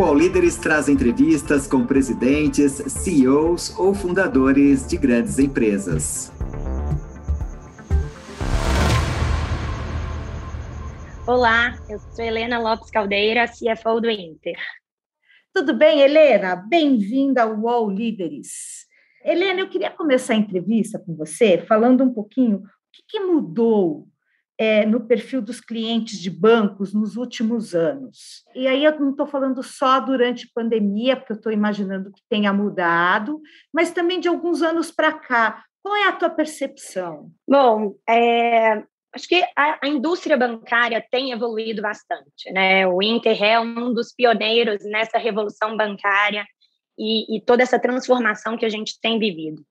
O All Líderes traz entrevistas com presidentes, CEOs ou fundadores de grandes empresas. Olá, eu sou Helena Lopes Caldeira, CFO do Inter. Tudo bem, Helena? Bem-vinda ao UOL Líderes. Helena, eu queria começar a entrevista com você falando um pouquinho o que, que mudou é, no perfil dos clientes de bancos nos últimos anos. E aí eu não estou falando só durante pandemia, porque eu estou imaginando que tenha mudado, mas também de alguns anos para cá. Qual é a tua percepção? Bom, é, acho que a, a, indústria bancária tem evoluído bastante, né? O Inter é um dos pioneiros nessa revolução bancária e, e, toda essa transformação que a gente tem vivido.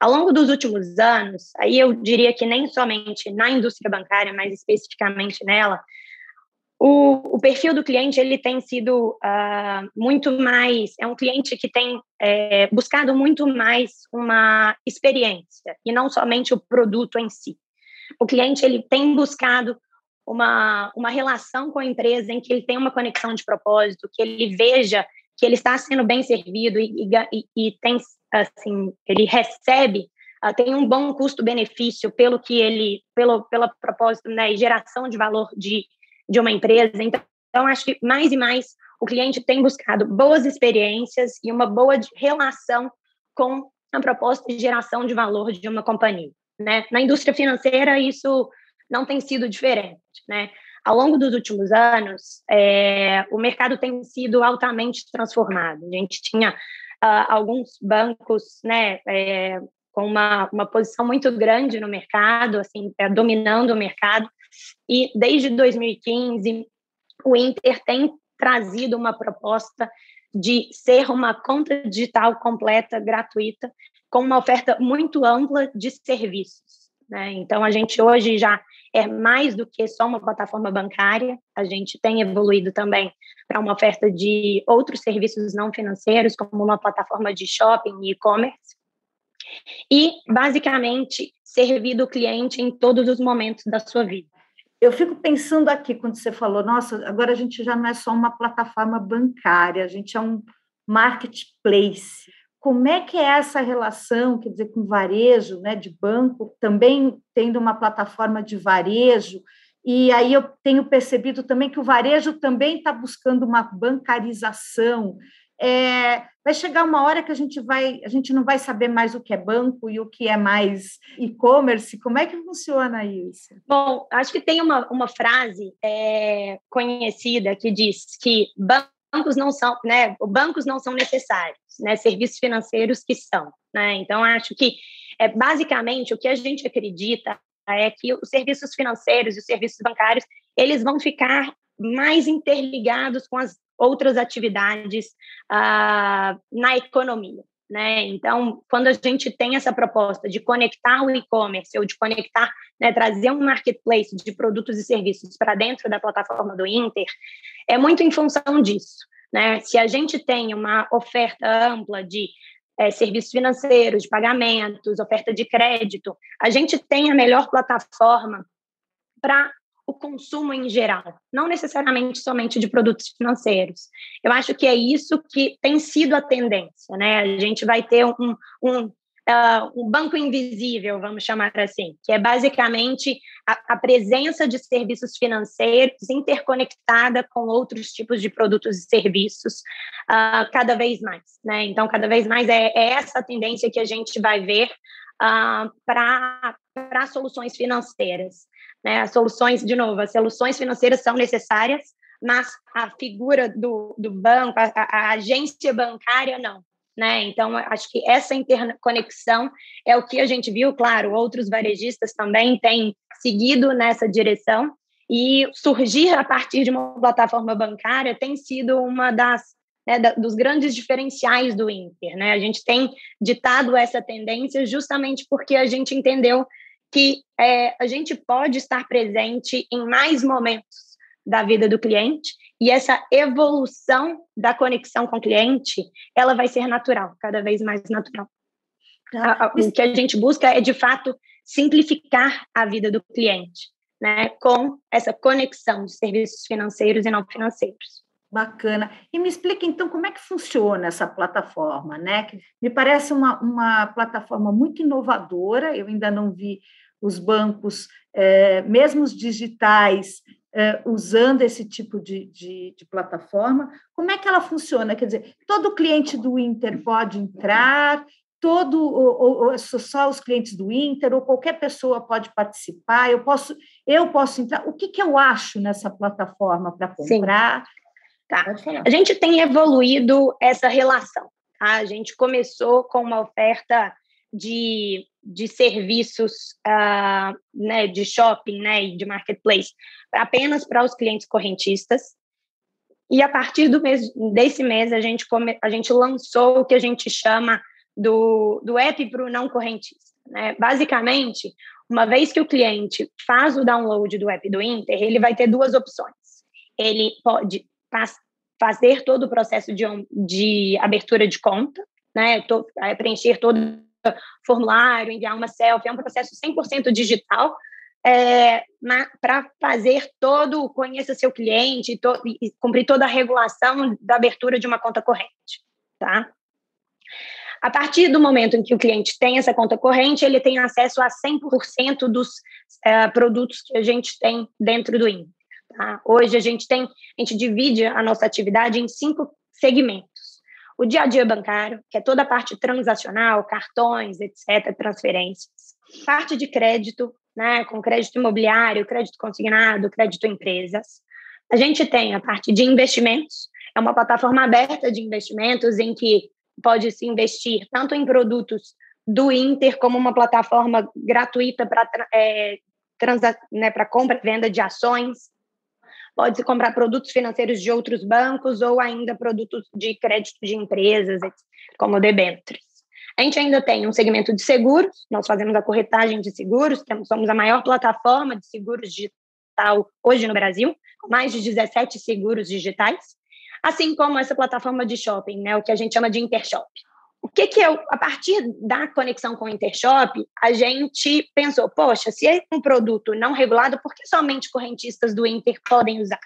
Ao longo dos últimos anos, aí eu diria que nem somente na indústria bancária, mas especificamente nela, o, o perfil do cliente ele tem sido uh, muito mais é um cliente que tem é, buscado muito mais uma experiência e não somente o produto em si. O cliente ele tem buscado uma, uma relação com a empresa em que ele tem uma conexão de propósito, que ele veja que ele está sendo bem servido e, e, e tem assim ele recebe uh, tem um bom custo-benefício pelo que ele pelo pelo propósito né, e geração de valor de, de uma empresa então, então acho que mais e mais o cliente tem buscado boas experiências e uma boa relação com a proposta de geração de valor de uma companhia né? Na indústria financeira, isso não tem sido diferente. Né? Ao longo dos últimos anos, é, o mercado tem sido altamente transformado. A gente tinha uh, alguns bancos né, é, com uma, uma posição muito grande no mercado, assim, é, dominando o mercado, e desde 2015, o Inter tem trazido uma proposta de ser uma conta digital completa, gratuita, com uma oferta muito ampla de serviços. Né? Então, a gente hoje já é mais do que só uma plataforma bancária, a gente tem evoluído também para uma oferta de outros serviços não financeiros, como uma plataforma de shopping e e-commerce, e, basicamente, servir o cliente em todos os momentos da sua vida. Eu fico pensando aqui, quando você falou, nossa, agora a gente já não é só uma plataforma bancária, a gente é um marketplace como é que é essa relação, quer dizer, com varejo, né, de banco, também tendo uma plataforma de varejo, e aí eu tenho percebido também que o varejo também está buscando uma bancarização. É, vai chegar uma hora que a gente vai, a gente não vai saber mais o que é banco e o que é mais e-commerce. Como é que funciona isso? Bom, acho que tem uma, uma frase é, conhecida que diz que banco bancos não são, né, bancos não são necessários, né, serviços financeiros que são, né? Então acho que é basicamente o que a gente acredita é que os serviços financeiros e os serviços bancários eles vão ficar mais interligados com as outras atividades uh, na economia. Né? Então, quando a gente tem essa proposta de conectar o e-commerce ou de conectar, né, trazer um marketplace de produtos e serviços para dentro da plataforma do Inter, é muito em função disso. Né? Se a gente tem uma oferta ampla de é, serviços financeiros, de pagamentos, oferta de crédito, a gente tem a melhor plataforma para o consumo em geral, não necessariamente somente de produtos financeiros. Eu acho que é isso que tem sido a tendência, né? A gente vai ter um, um, uh, um banco invisível, vamos chamar assim, que é basicamente a, a, presença de serviços financeiros interconectada com outros tipos de produtos e serviços uh, cada vez mais, né? Então, cada vez mais é, é essa tendência que a gente vai ver uh, para soluções financeiras. Né? As soluções, de novo, as soluções financeiras são necessárias, mas a figura do, do banco, a, a agência bancária, não. Né? Então, acho que essa interconexão é o que a gente viu, claro, outros varejistas também têm seguido nessa direção, e surgir a partir de uma plataforma bancária tem sido uma das né, dos grandes diferenciais do Inter. Né? A gente tem ditado essa tendência justamente porque a gente entendeu que é, a gente pode estar presente em mais momentos da vida do cliente e essa evolução da conexão com o cliente, ela vai ser natural, cada vez mais natural. O que a gente busca é, de fato, simplificar a vida do cliente, né, com essa conexão de serviços financeiros e não financeiros. Bacana. E me explica, então, como é que funciona essa plataforma, né? Que me parece uma, uma plataforma muito inovadora, eu ainda não vi os bancos, é, mesmo os digitais, é, usando esse tipo de, de, de, plataforma. Como é que ela funciona? Quer dizer, todo cliente do Inter pode entrar, todo ou, ou, só os clientes do Inter ou qualquer pessoa pode participar. Eu posso, eu posso entrar. O que, que eu acho nessa plataforma para comprar? Sim. Tá. A gente tem evoluído essa relação. Tá? A gente começou com uma oferta de, de serviços uh, né, de shopping né, e de marketplace apenas para os clientes correntistas. E a partir do mês, desse mês, a gente, come, a gente lançou o que a gente chama do, do app para o não correntista. Né? Basicamente, uma vez que o cliente faz o download do app do Inter, ele vai ter duas opções. Ele pode fazer todo o processo de, de abertura de conta, né, to, é, preencher todo o formulário, enviar uma selfie, é um processo 100% digital, é, para fazer todo, conheça seu cliente to, e, cumprir toda a regulação da abertura de uma conta corrente, tá? A partir do momento em que o cliente tem essa conta corrente, ele tem acesso a 100% dos é, produtos que a gente tem dentro do INPE. Tá? Hoje a gente tem, a gente divide a nossa atividade em cinco segmentos. O dia a dia bancário, que é toda a parte transacional, cartões, etc., transferências. Parte de crédito, né, com crédito imobiliário, crédito consignado, crédito empresas. A gente tem a parte de investimentos, é uma plataforma aberta de investimentos em que pode se investir tanto em produtos do Inter como uma plataforma gratuita para é, né, compra e venda de ações pode-se comprar produtos financeiros de outros bancos ou ainda produtos de crédito de empresas, como debêntures. A gente ainda tem um segmento de seguros, nós fazemos a corretagem de seguros, somos a maior plataforma de seguros digital hoje no Brasil, com mais de 17 seguros digitais, assim como essa plataforma de shopping, né, o que a gente chama de Intershop. O que que eu, a partir da conexão com o Intershop, a gente pensou, poxa, se é um produto não regulado, por que somente correntistas do Inter podem usar?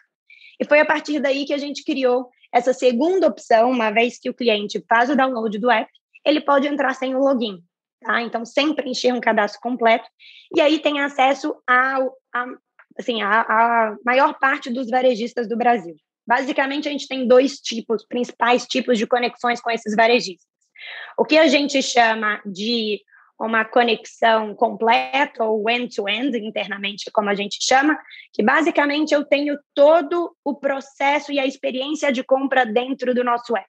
E foi a partir daí que a gente criou essa segunda opção, uma vez que o cliente faz o download do app, ele pode entrar sem o login, tá? Então, sem preencher um cadastro completo, e aí tem acesso a, assim, a, a maior parte dos varejistas do Brasil. Basicamente, a gente tem dois tipos, principais tipos de conexões com esses varejistas. O que a gente chama de uma conexão completa ou end-to-end, -end, internamente, como a gente chama, que basicamente eu tenho todo o processo e a experiência de compra dentro do nosso app.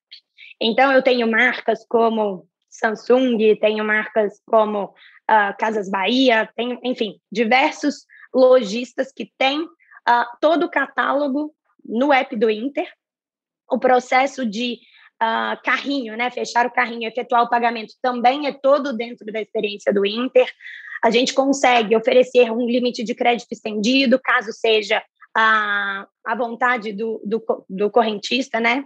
Então, eu tenho marcas como Samsung, tenho marcas como uh, Casas Bahia, tenho, enfim, diversos lojistas que têm uh, todo o catálogo no app do Inter, o processo de uh, carrinho, né? Fechar o carrinho, efetuar o pagamento também é todo dentro da experiência do Inter. A gente consegue oferecer um limite de crédito estendido, caso seja a, a vontade do, do, do correntista, né?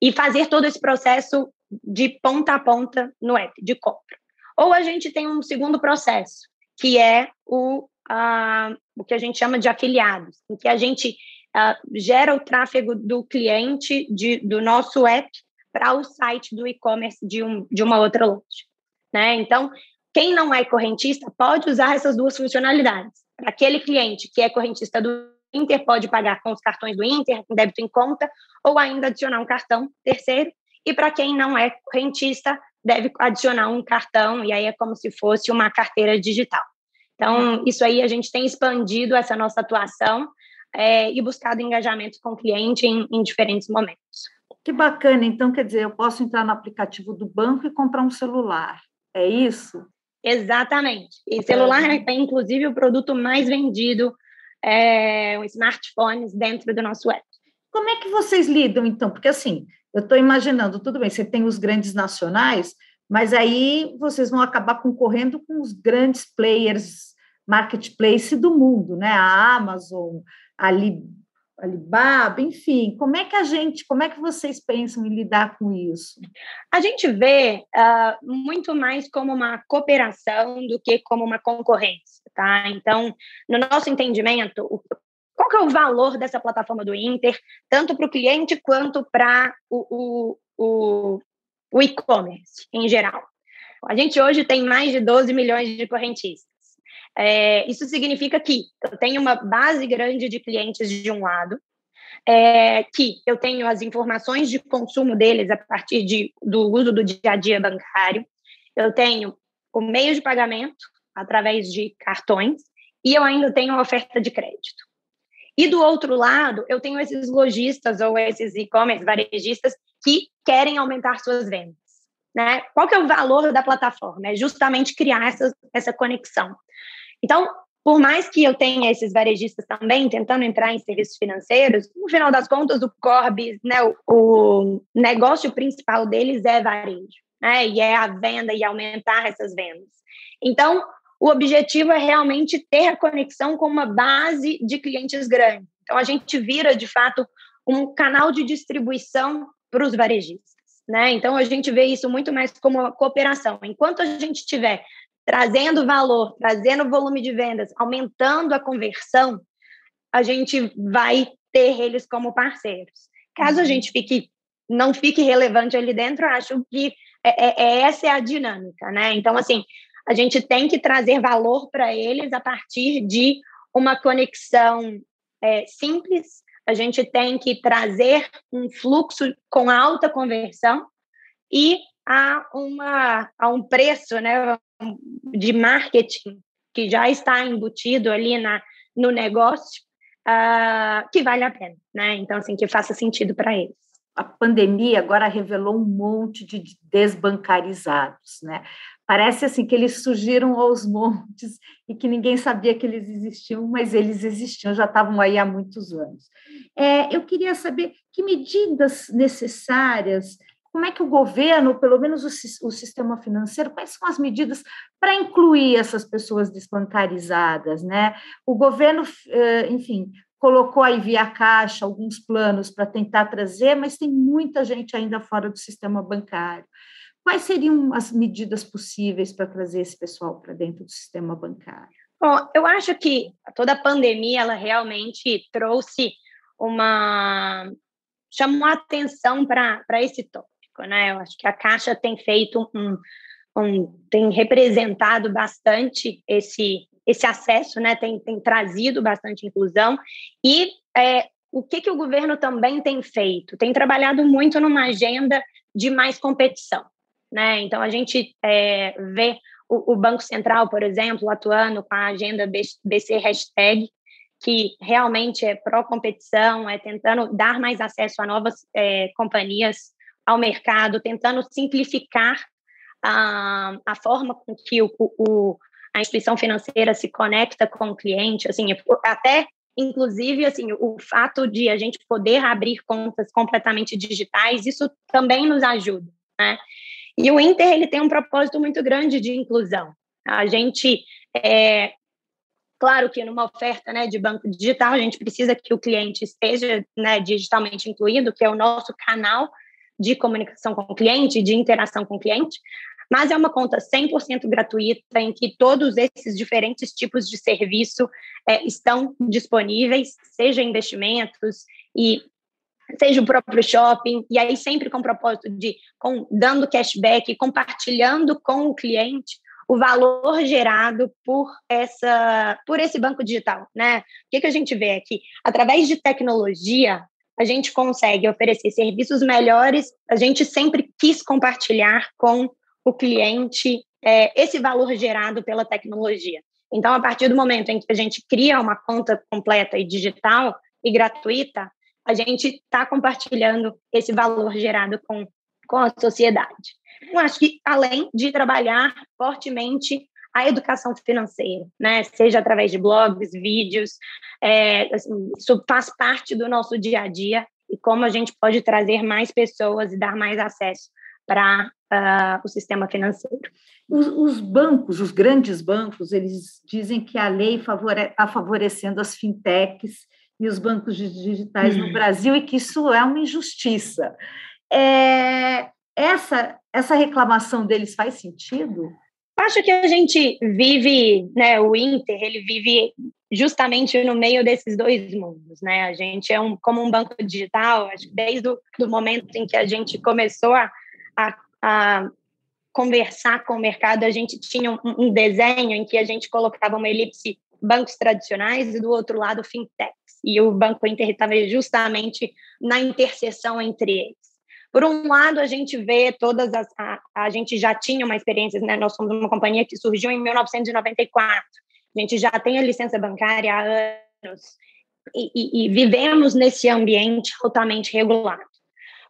E fazer todo esse processo de ponta a ponta no app de compra. Ou a gente tem um segundo processo, que é o, uh, o que a gente chama de afiliados, em que a gente uh, gera o tráfego do cliente de, do nosso app para o site do e-commerce de, um, de uma outra loja. Né? Então, quem não é correntista pode usar essas duas funcionalidades. Para aquele cliente que é correntista do Inter, pode pagar com os cartões do Inter, com débito em conta, ou ainda adicionar um cartão terceiro. E para quem não é correntista, deve adicionar um cartão, e aí é como se fosse uma carteira digital. Então, isso aí a gente tem expandido essa nossa atuação é, e buscado engajamento com o cliente em, em diferentes momentos. Que bacana, então quer dizer, eu posso entrar no aplicativo do banco e comprar um celular, é isso? Exatamente. E celular é, é inclusive o produto mais vendido, é, os smartphones dentro do nosso app. Como é que vocês lidam, então? Porque assim, eu estou imaginando, tudo bem, você tem os grandes nacionais, mas aí vocês vão acabar concorrendo com os grandes players marketplace do mundo, né? A Amazon, a Alibaba, enfim, como é que a gente, como é que vocês pensam em lidar com isso? A gente vê uh, muito mais como uma cooperação do que como uma concorrência, tá? Então, no nosso entendimento, qual que é o valor dessa plataforma do Inter, tanto para o cliente quanto para o, o, o, o e-commerce em geral? A gente hoje tem mais de 12 milhões de correntistas. É, isso significa que eu tenho uma base grande de clientes de um lado, é, que eu tenho as informações de consumo deles a partir de, do uso do dia a dia bancário, eu tenho o meio de pagamento através de cartões e eu ainda tenho a oferta de crédito. E do outro lado, eu tenho esses lojistas ou esses e-commerce varejistas que querem aumentar suas vendas. Né? Qual que é o valor da plataforma? É justamente criar essa, essa conexão. Então, por mais que eu tenha esses varejistas também tentando entrar em serviços financeiros, no final das contas, o Corbis, né, o, o negócio principal deles é varejo, né, e é a venda e aumentar essas vendas. Então, o objetivo é realmente ter a conexão com uma base de clientes grande. Então, a gente vira, de fato, um canal de distribuição para os varejistas. Né? Então, a gente vê isso muito mais como uma cooperação. Enquanto a gente tiver trazendo valor, trazendo volume de vendas, aumentando a conversão, a gente vai ter eles como parceiros. Caso a uhum. gente fique não fique relevante ali dentro, acho que é, é, é, essa é a dinâmica, né? Então, assim, a gente tem que trazer valor para eles a partir de uma conexão é, simples, a gente tem que trazer um fluxo com alta conversão e a, uma, a um preço, né, de marketing que já está embutido ali na, no negócio, uh, que vale a pena, né? Então, assim, que faça sentido para eles. A pandemia agora revelou um monte de desbancarizados, né? Parece assim que eles surgiram aos montes e que ninguém sabia que eles existiam, mas eles existiam, já estavam aí há muitos anos. É, eu queria saber que medidas necessárias como é que o governo, pelo menos o, o sistema financeiro, quais são as medidas para incluir essas pessoas desbancarizadas, né? O governo, eh, enfim, colocou aí via caixa alguns planos para tentar trazer, mas tem muita gente ainda fora do sistema bancário. Quais seriam as medidas possíveis para trazer esse pessoal para dentro do sistema bancário? Bom, eu acho que toda a pandemia ela realmente trouxe uma chamou a atenção para esse tópico né? Eu acho que a Caixa tem feito um, um tem representado bastante esse esse acesso, né? Tem, tem trazido bastante inclusão e é, o que, que o governo também tem feito? Tem trabalhado muito numa agenda de mais competição, né? Então a gente é, vê o, o, Banco Central, por exemplo, atuando com a agenda BC hashtag, que realmente é pró-competição, é tentando dar mais acesso a novas é, companhias ao mercado, tentando simplificar a, a forma com que o, o, a instituição financeira se conecta com o cliente, assim, até inclusive assim, o fato de a gente poder abrir contas completamente digitais, isso também nos ajuda, né? E o Inter ele tem um propósito muito grande de inclusão. A gente é, Claro que numa oferta né, de banco digital, a gente precisa que o cliente esteja né, digitalmente incluído, que é o nosso canal de comunicação com o cliente, de interação com o cliente, mas é uma conta 100% gratuita em que todos esses diferentes tipos de serviço é, estão disponíveis, seja investimentos e seja o próprio shopping, e aí sempre com o propósito de com, dando cashback, compartilhando com o cliente o valor gerado por essa por esse banco digital, né? O que, que a gente vê aqui? Através de tecnologia, a gente consegue oferecer serviços melhores, a gente sempre quis compartilhar com o cliente é, esse valor gerado pela tecnologia. Então, a partir do momento em que a gente cria uma conta completa e digital e gratuita, a gente está compartilhando esse valor gerado com, com a sociedade. Eu acho que, além de trabalhar fortemente a educação financeira, né? Seja através de blogs, vídeos, é, assim, isso faz parte do nosso dia a dia e como a gente pode trazer mais pessoas e dar mais acesso para uh, o sistema financeiro. Os, os, bancos, os grandes bancos, eles dizem que a lei está favore favorecendo as fintechs e os bancos digitais hum. no Brasil e que isso é uma injustiça. É, essa, essa reclamação deles faz sentido? Acho que a gente vive, né, o Inter, ele vive justamente no meio desses dois mundos, né? A gente é um, como um banco digital, acho que desde o momento em que a gente começou a, a, a conversar com o mercado, a gente tinha um, um, desenho em que a gente colocava uma elipse bancos tradicionais e do outro lado fintechs. E o Banco Inter estava justamente na interseção entre eles. Por um lado, a gente vê todas as. A, a gente já tinha uma experiência, né? Nós somos uma companhia que surgiu em 1994. A gente já tem a licença bancária há anos e, e, e vivemos nesse ambiente altamente regulado.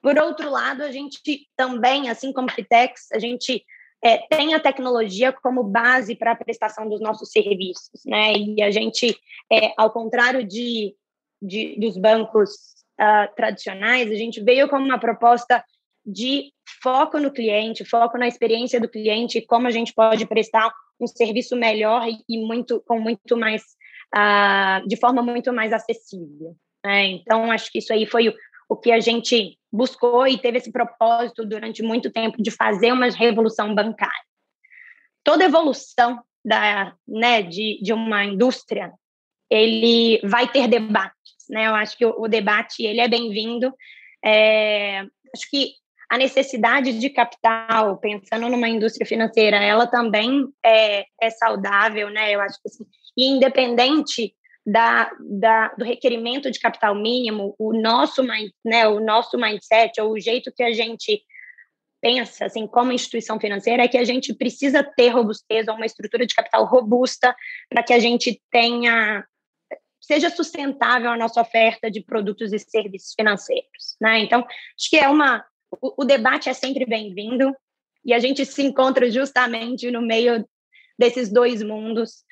Por outro lado, a gente também, assim como Fitex, a gente é, tem a tecnologia como base para a prestação dos nossos serviços, né? E a gente, é, ao contrário de, de dos bancos uh, tradicionais, a gente veio com uma proposta de foco no cliente, foco na experiência do cliente, como a gente pode prestar um serviço melhor e, muito com muito mais uh, de forma muito mais acessível. Né? Então, acho que isso aí foi o, o que a gente buscou e teve esse propósito durante muito tempo de fazer uma revolução bancária. Toda evolução da, né, de, de uma indústria, ele vai ter debates, né? Eu acho que o, o debate ele é bem-vindo. É, acho que a necessidade de capital, pensando numa indústria financeira, ela também é, é saudável, né? Eu acho que assim, e independente da, da, do requerimento de capital mínimo, o nosso, né, o nosso mindset, ou o jeito que a gente pensa, assim, como instituição financeira, é que a gente precisa ter robustez ou uma estrutura de capital robusta para que a gente tenha seja sustentável a nossa oferta de produtos e serviços financeiros, né? Então, acho que é uma o, o debate é sempre bem-vindo e a gente se encontra justamente no meio desses dois mundos,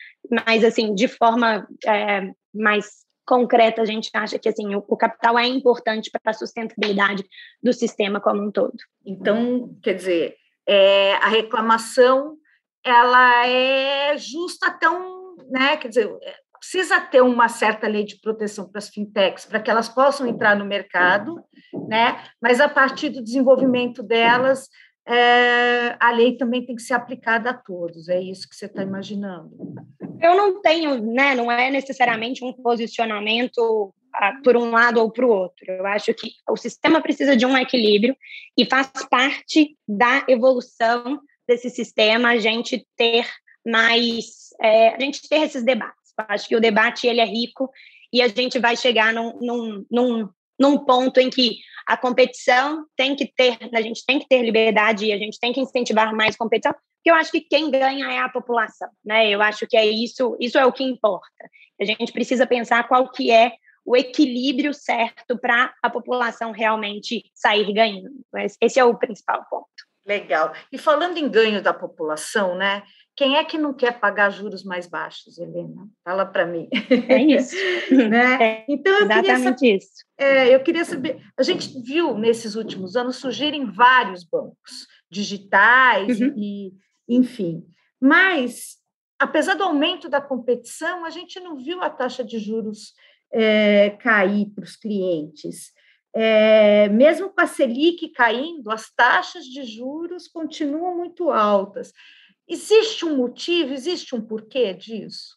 mas assim, de forma é, mais concreta, a gente acha que assim, o, o capital é importante para a sustentabilidade do sistema como um todo. Então, quer dizer, é, a reclamação ela é justa um, né, quer dizer, precisa ter uma certa lei de proteção para as fintechs, para que elas possam entrar no mercado, né? Mas a partir do desenvolvimento delas, é, a lei também tem que ser aplicada a todos. É isso que você está imaginando? Eu não tenho, né? Não é necessariamente um posicionamento ah, por um lado ou para o outro. Eu acho que o sistema precisa de um equilíbrio e faz parte da evolução desse sistema a gente ter mais, é, a gente ter esses debates. Acho que o debate ele é rico e a gente vai chegar num, num, num, num ponto em que a competição tem que ter, a gente tem que ter liberdade e a gente tem que incentivar mais competição, porque eu acho que quem ganha é a população, né? Eu acho que é isso, isso é o que importa. A gente precisa pensar qual que é o equilíbrio certo para a população realmente sair ganhando. Esse é o principal ponto. Legal. E falando em ganho da população, né? Quem é que não quer pagar juros mais baixos, Helena? Fala para mim. É isso. né? É então, eu exatamente saber, isso. É, eu queria saber. A gente viu nesses últimos anos surgirem vários bancos digitais uhum. e, enfim. Mas, apesar do aumento da competição, a gente não viu a taxa de juros é, cair para os clientes. É, mesmo com a Selic caindo, as taxas de juros continuam muito altas. Existe um motivo, existe um porquê disso?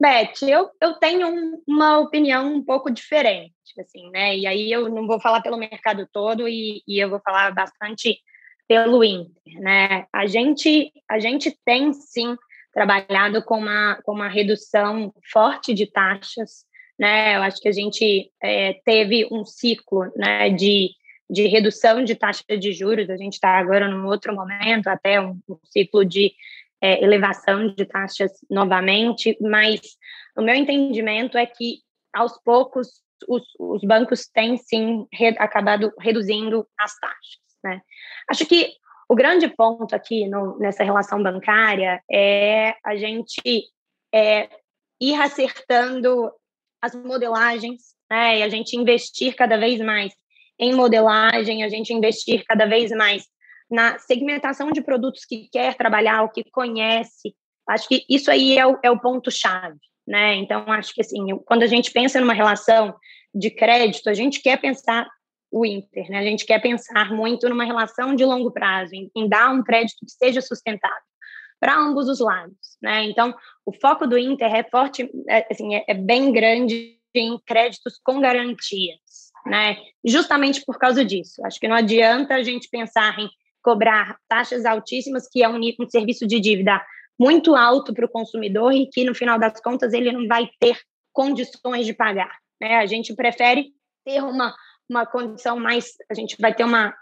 Beth, eu, eu tenho um, uma opinião um pouco diferente, assim, né? E aí eu não vou falar pelo mercado todo e, e eu vou falar bastante pelo Inter, né? A gente, a gente tem sim trabalhado com uma, com uma redução forte de taxas, né? Eu acho que a gente é, teve um ciclo, né, de de redução de taxa de juros, a gente está agora num outro momento, até um, um ciclo de é, elevação de taxas novamente, mas o meu entendimento é que, aos poucos, os, os bancos têm, sim, re, acabado reduzindo as taxas. Né? Acho que o grande ponto aqui no, nessa relação bancária é a gente é, ir acertando as modelagens né, e a gente investir cada vez mais em modelagem, a gente investir cada vez mais na segmentação de produtos que quer trabalhar, o que conhece. Acho que isso aí é o, é o ponto-chave, né? Então, acho que, assim, quando a gente pensa numa relação de crédito, a gente quer pensar o Inter, né? A gente quer pensar muito numa relação de longo prazo, em, em dar um crédito que seja sustentável. para ambos os lados, né? Então, o foco do Inter é forte, é, assim, é, é bem grande em créditos com garantias, né? Justamente por causa disso. Acho que não adianta a gente pensar em cobrar taxas altíssimas, que é um, um serviço de dívida muito alto para o consumidor e que, no final das contas, ele não vai ter condições de pagar. Né? A gente prefere ter uma, uma condição mais, a gente vai ter uma,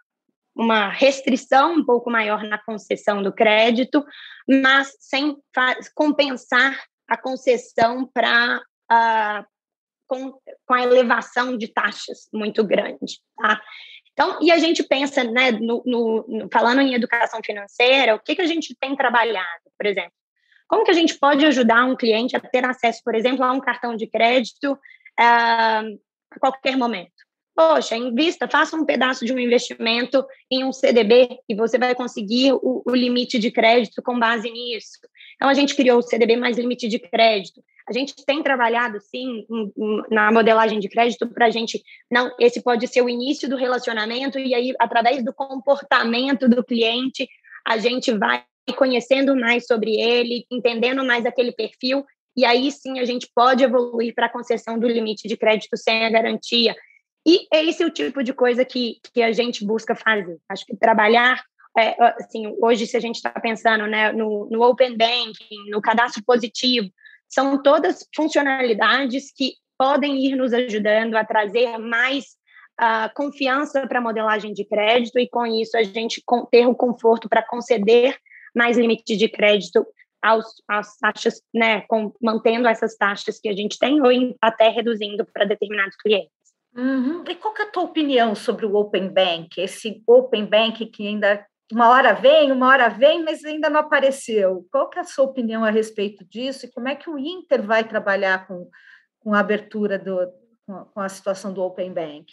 uma restrição um pouco maior na concessão do crédito, mas sem compensar a concessão para ah, com, com a elevação de taxas muito grande. Tá? Então, e a gente pensa, né, no, no, falando em educação financeira, o que, que a gente tem trabalhado, por exemplo? Como que a gente pode ajudar um cliente a ter acesso, por exemplo, a um cartão de crédito uh, a qualquer momento? Poxa, invista, faça um pedaço de um investimento em um CDB e você vai conseguir o, o limite de crédito com base nisso. Então, a gente criou o CDB mais limite de crédito. A gente tem trabalhado, sim, na modelagem de crédito para a gente, não, esse pode ser o início do relacionamento e aí, através do comportamento do cliente, a gente vai conhecendo mais sobre ele, entendendo mais aquele perfil e aí sim a gente pode evoluir para a concessão do limite de crédito sem a garantia. E esse é o tipo de coisa que, que a gente busca fazer. Acho que trabalhar, é, assim, hoje se a gente está pensando né, no, no Open Banking, no cadastro positivo, são todas funcionalidades que podem ir nos ajudando a trazer mais uh, confiança para a modelagem de crédito e, com isso, a gente ter o conforto para conceder mais limite de crédito aos, às taxas, né, com, mantendo essas taxas que a gente tem ou até reduzindo para determinados clientes. Uhum. E qual é a tua opinião sobre o Open Bank? Esse Open Bank que ainda uma hora vem, uma hora vem, mas ainda não apareceu. Qual é a sua opinião a respeito disso e como é que o Inter vai trabalhar com, com a abertura do, com a situação do Open Bank?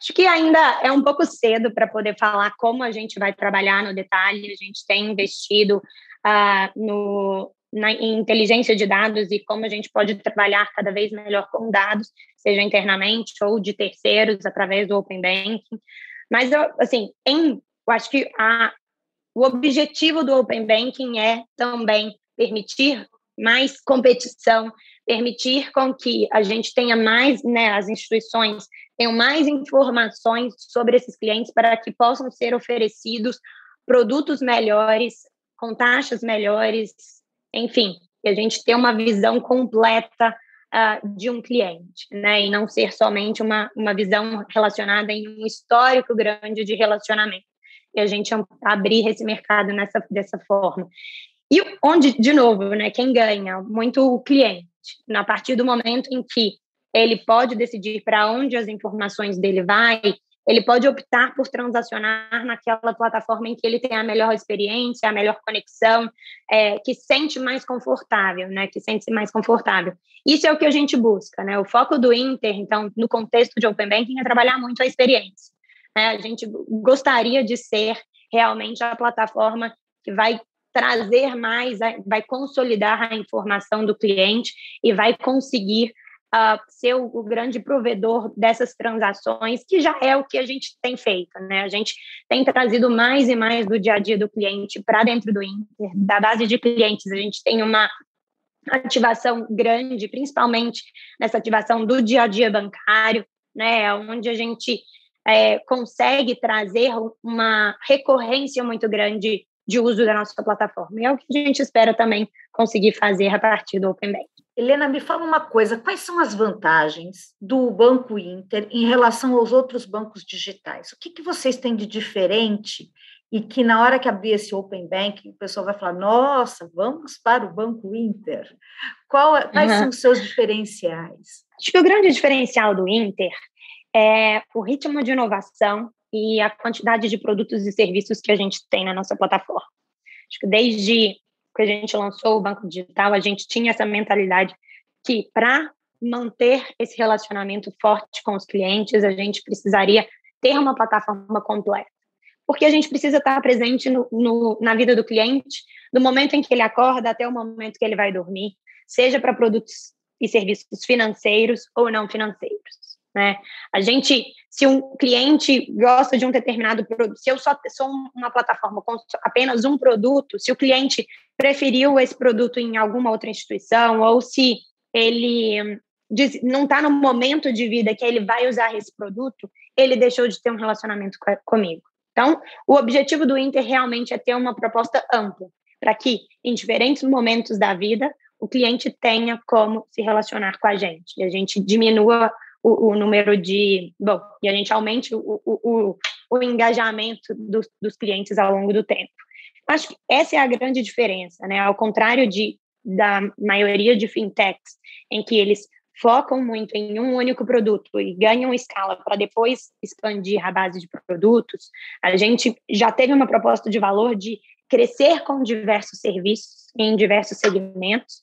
Acho que ainda é um pouco cedo para poder falar como a gente vai trabalhar no detalhe. A gente tem investido uh, no, na, inteligência de dados e como a gente pode trabalhar cada vez melhor com dados, seja internamente ou de terceiros através do Open Banking. Mas, assim, em eu acho que a, o objetivo do Open Banking é também permitir mais competição, permitir com que a gente tenha mais, né, as instituições tenham mais informações sobre esses clientes para que possam ser oferecidos produtos melhores, com taxas melhores, enfim, que a gente tenha uma visão completa uh, de um cliente, né, e não ser somente uma, uma visão relacionada em um histórico grande de relacionamento e a gente abrir esse mercado nessa, dessa forma. E onde, de novo, né, quem ganha? Muito o cliente. A partir do momento em que ele pode decidir para onde as informações dele vai, ele pode optar por transacionar naquela plataforma em que ele tem a melhor experiência, a melhor conexão, é, que sente mais confortável, né? Que sente-se mais confortável. Isso é o que a gente busca, né? O foco do Inter, então, no contexto de Open Banking, é trabalhar muito a experiência. Né? A gente gostaria de ser realmente a plataforma que vai trazer mais, vai consolidar a informação do cliente e vai conseguir uh, ser o, grande provedor dessas transações, que já é o que a gente tem feito, né? A gente tem trazido mais e mais do dia a dia do cliente para dentro do Inter, da base de clientes. A gente tem uma ativação grande, principalmente nessa ativação do dia a dia bancário, né? Onde a gente é, consegue trazer uma recorrência muito grande de uso da nossa plataforma. E é o que a gente espera também conseguir fazer a partir do Open Bank. Helena, me fala uma coisa: quais são as vantagens do Banco Inter em relação aos outros bancos digitais? O que, que vocês têm de diferente e que na hora que abrir esse Open Bank, o pessoal vai falar: nossa, vamos para o Banco Inter? Qual, é, quais uhum. são os seus diferenciais? Acho que o grande diferencial do Inter é o ritmo de inovação e a quantidade de produtos e serviços que a gente tem na nossa plataforma. Acho que desde que a gente lançou o Banco Digital, a gente tinha essa mentalidade que para manter esse relacionamento forte com os clientes, a gente precisaria ter uma plataforma completa. Porque a gente precisa estar presente no, no, na vida do cliente, do momento em que ele acorda até o momento que ele vai dormir, seja para produtos e serviços financeiros ou não financeiros. Né? A gente, se um cliente gosta de um determinado produto, se eu só sou uma plataforma com apenas um produto, se o cliente preferiu esse produto em alguma outra instituição, ou se ele diz, não está no momento de vida que ele vai usar esse produto, ele deixou de ter um relacionamento comigo. Então, o objetivo do Inter realmente é ter uma proposta ampla, para que em diferentes momentos da vida o cliente tenha como se relacionar com a gente, e a gente diminua o, o número de. Bom, e a gente aumente o, o, o engajamento dos, dos clientes ao longo do tempo. Acho que essa é a grande diferença, né? Ao contrário de, da maioria de fintechs, em que eles focam muito em um único produto e ganham escala para depois expandir a base de produtos, a gente já teve uma proposta de valor de crescer com diversos serviços em diversos segmentos,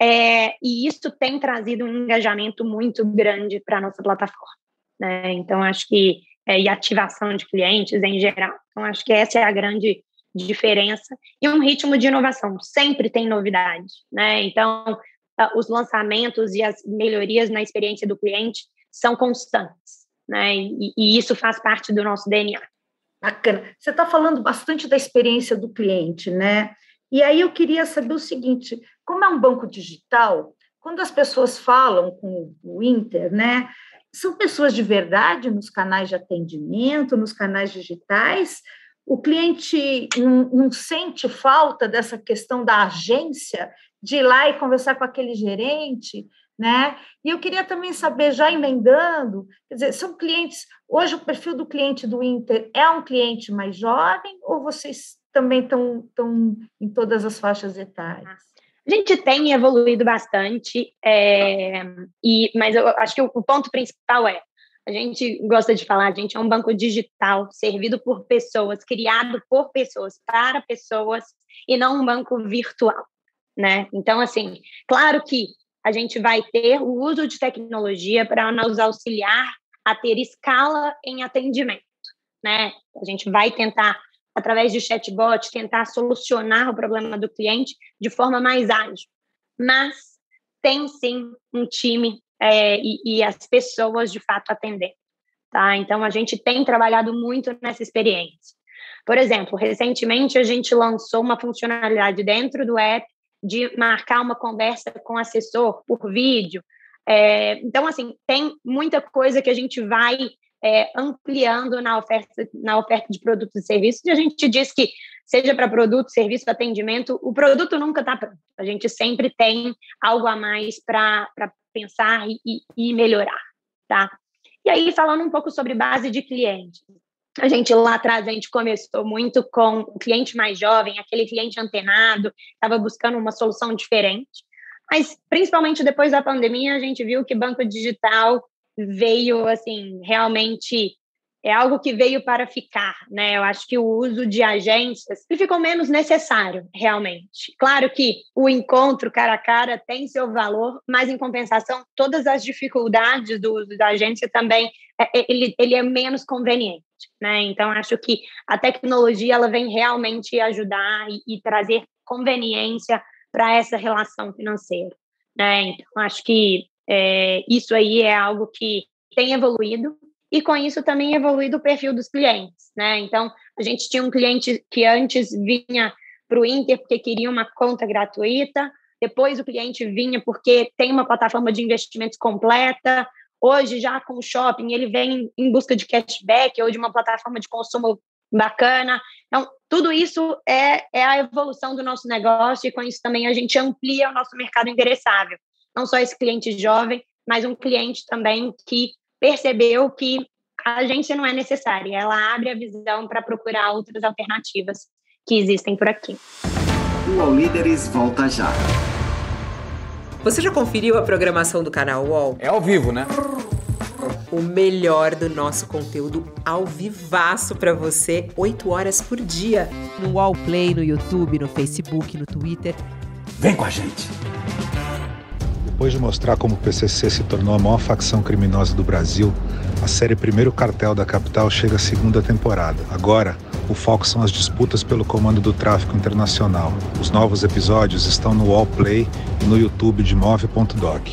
é, e isso tem trazido um engajamento muito grande para a nossa plataforma. Né? Então, acho que, é, e ativação de clientes em geral. Então, acho que essa é a grande diferença. E um ritmo de inovação, sempre tem novidade. Né? Então, os lançamentos e as melhorias na experiência do cliente são constantes. Né? E, e isso faz parte do nosso DNA. Bacana. Você está falando bastante da experiência do cliente, né? E aí eu queria saber o seguinte: como é um banco digital, quando as pessoas falam com o Inter, né? São pessoas de verdade nos canais de atendimento, nos canais digitais? O cliente não, não sente falta dessa questão da agência, de ir lá e conversar com aquele gerente? né? E eu queria também saber, já emendando, quer dizer, são clientes, hoje o perfil do cliente do Inter é um cliente mais jovem ou vocês também estão, em todas as faixas etárias? A gente tem evoluído bastante, é, e, mas eu acho que o, o ponto principal é a gente gosta de falar, a gente é um banco digital, servido por pessoas, criado por pessoas, para pessoas, e não um banco virtual, né? Então, assim, claro que a gente vai ter o uso de tecnologia para nos auxiliar a ter escala em atendimento, né? A gente vai tentar através de chatbot, tentar solucionar o problema do cliente de forma mais ágil. Mas tem sim um time é, e, e, as pessoas de fato atendendo. Tá? Então, a gente tem trabalhado muito nessa experiência. Por exemplo, recentemente a gente lançou uma funcionalidade dentro do app de marcar uma conversa com o assessor por vídeo. É, então, assim, tem muita coisa que a gente vai é, ampliando na oferta, na oferta de produtos e serviços, e a gente diz que, seja para produto, serviço, atendimento, o produto nunca está pronto. A gente sempre tem algo a mais para pensar e, e melhorar, tá? E aí, falando um pouco sobre base de clientes. A gente lá atrás, a gente começou muito com o cliente mais jovem, aquele cliente antenado, estava buscando uma solução diferente. Mas, principalmente depois da pandemia, a gente viu que banco digital veio, assim, realmente é algo que veio para ficar, né? Eu acho que o uso de agências ficou menos necessário, realmente. Claro que o encontro cara a cara tem seu valor, mas em compensação, todas as dificuldades do uso da agência também é, é, ele, ele é menos conveniente, né? Então acho que a tecnologia ela vem realmente ajudar e, e trazer conveniência para essa relação financeira, né? Então acho que é, isso aí é algo que tem evoluído e com isso também evoluído o perfil dos clientes, né? Então, a gente tinha um cliente que antes vinha para o Inter porque queria uma conta gratuita, depois o cliente vinha porque tem uma plataforma de investimentos completa, hoje já com o shopping ele vem em busca de cashback ou de uma plataforma de consumo bacana. Então, tudo isso é, é a evolução do nosso negócio e com isso também a gente amplia o nosso mercado endereçável não só esse cliente jovem, mas um cliente também que percebeu que a agência não é necessária, ela abre a visão para procurar outras alternativas que existem por aqui. O All Líderes volta já. Você já conferiu a programação do canal UOL? É ao vivo, né? O melhor do nosso conteúdo ao vivaço para você, 8 horas por dia. No UOL Play, no YouTube, no Facebook, no Twitter. Vem com a gente! Depois de mostrar como o PCC se tornou a maior facção criminosa do Brasil, a série Primeiro Cartel da Capital chega à segunda temporada. Agora, o foco são as disputas pelo comando do tráfico internacional. Os novos episódios estão no Wallplay e no YouTube de Move.doc.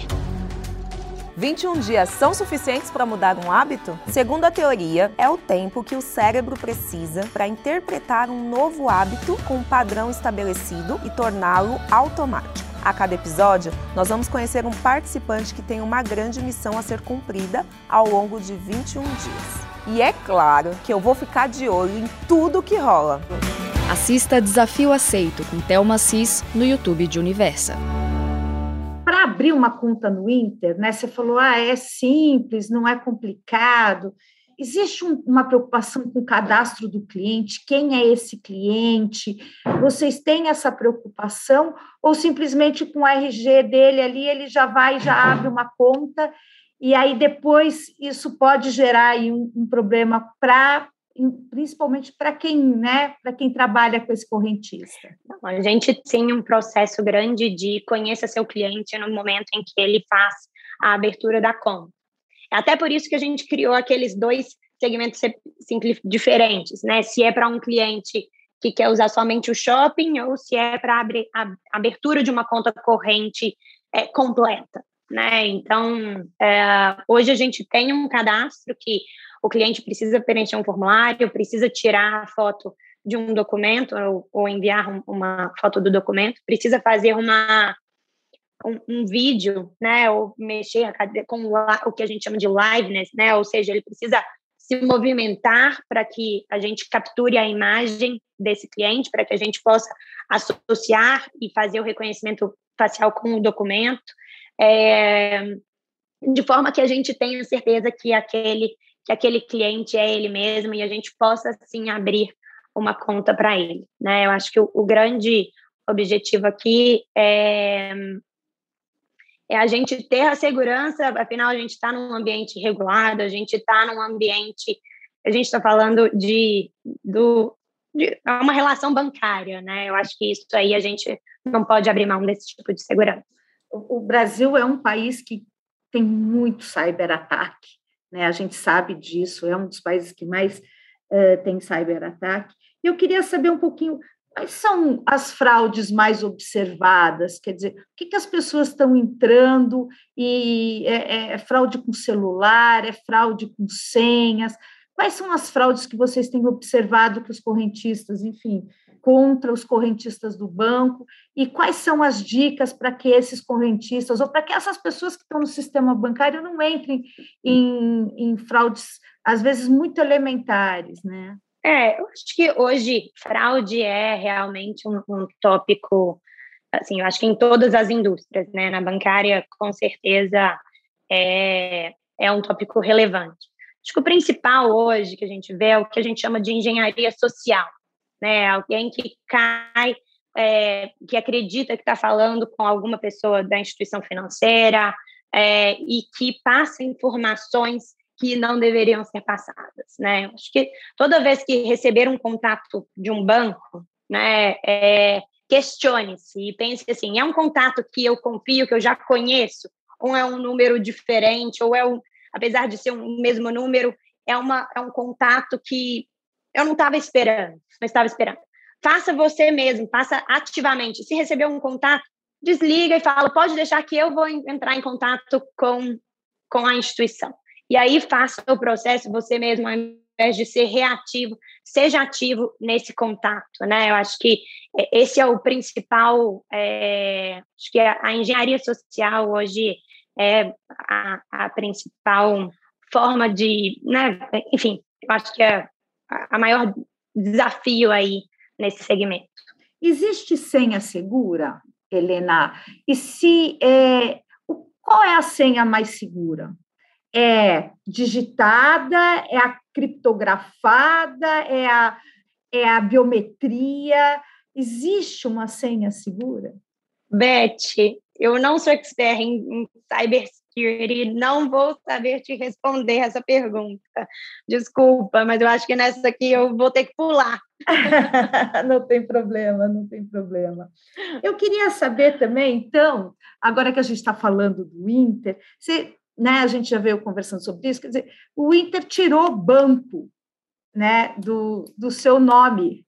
21 dias são suficientes para mudar um hábito? Segundo a teoria, é o tempo que o cérebro precisa para interpretar um novo hábito com um padrão estabelecido e torná-lo automático. A cada episódio, nós vamos conhecer um participante que tem uma grande missão a ser cumprida ao longo de 21 dias. E é claro que eu vou ficar de olho em tudo que rola. Assista Desafio Aceito com Thelma Cis no YouTube de Universa para abrir uma conta no Inter, né? Você falou, ah, é simples, não é complicado. Existe um, uma preocupação com o cadastro do cliente? Quem é esse cliente? Vocês têm essa preocupação? Ou simplesmente com o RG dele ali, ele já vai, já abre uma conta, e aí depois isso pode gerar um, um problema para principalmente para quem, né, para quem trabalha com esse correntista? A gente tem um processo grande de conheça seu cliente no momento em que ele faz a abertura da conta. Até por isso que a gente criou aqueles dois segmentos diferentes, né? Se é para um cliente que quer usar somente o shopping ou se é para a abertura de uma conta corrente é, completa, né? Então, é, hoje a gente tem um cadastro que o cliente precisa preencher um formulário, precisa tirar a foto de um documento ou, ou enviar uma foto do documento, precisa fazer uma um, um, vídeo, né, ou mexer com o que a gente chama de liveness, né, ou seja, ele precisa se movimentar para que a gente capture a imagem desse cliente, para que a gente possa associar e fazer o reconhecimento facial com o documento, é, de forma que a gente tenha certeza que aquele que aquele cliente é ele mesmo e a gente possa, assim, abrir uma conta para ele, né? Eu acho que o, o, grande objetivo aqui é, é a gente ter a segurança, afinal, a gente está num ambiente regulado, a gente está num ambiente, a gente está falando de, do, de é uma relação bancária, né? Eu acho que isso aí a gente não pode abrir mão desse tipo de segurança. O, Brasil é um país que tem muito cyberataque, né? A gente sabe disso, é um dos países que mais uh, tem cyberataque. Eu queria saber um pouquinho quais são as fraudes mais observadas, quer dizer, o que, que as pessoas estão entrando e é, é, é fraude com celular, é fraude com senhas, quais são as fraudes que vocês têm observado que os correntistas, enfim, contra os correntistas do banco? E quais são as dicas para que esses correntistas ou para que essas pessoas que estão no sistema bancário não entrem em, em fraudes, às vezes, muito elementares, né? É, eu acho que hoje fraude é realmente um, um tópico, assim, eu acho que em todas as indústrias, né? Na bancária, com certeza, é, é um tópico relevante. Acho que o principal hoje que a gente vê é o que a gente chama de engenharia social né? Alguém que cai, é, que acredita que está falando com alguma pessoa da instituição financeira é, e que passa informações que não deveriam ser passadas, né? Acho que toda vez que receber um contato de um banco, né, é, questione-se e pense assim: é um contato que eu confio, que eu já conheço, ou é um número diferente, ou é um, apesar de ser um mesmo número, é, uma, é um contato que eu não estava esperando, não estava esperando. Faça você mesmo, faça ativamente. Se receber um contato, desliga e fala, pode deixar que eu vou entrar em contato com, com a instituição. E aí faça o processo você mesmo, ao invés de ser reativo, seja ativo nesse contato, né? Eu acho que esse é o principal, é, acho que a, engenharia social hoje é a, a principal forma de, né? Enfim, eu acho que é a maior desafio aí nesse segmento. Existe senha segura, Helena? E se é, qual é a senha mais segura? É digitada, é a criptografada, é a, é a biometria? Existe uma senha segura? Beth, eu não sou expert em, em cybersecurity, não vou saber te responder essa pergunta. Desculpa, mas eu acho que nessa aqui eu vou ter que pular. não tem problema, não tem problema. Eu queria saber também, então, agora que a gente está falando do Inter, se, né, a gente já veio conversando sobre isso, quer dizer, o Inter tirou banco né, do, do seu nome,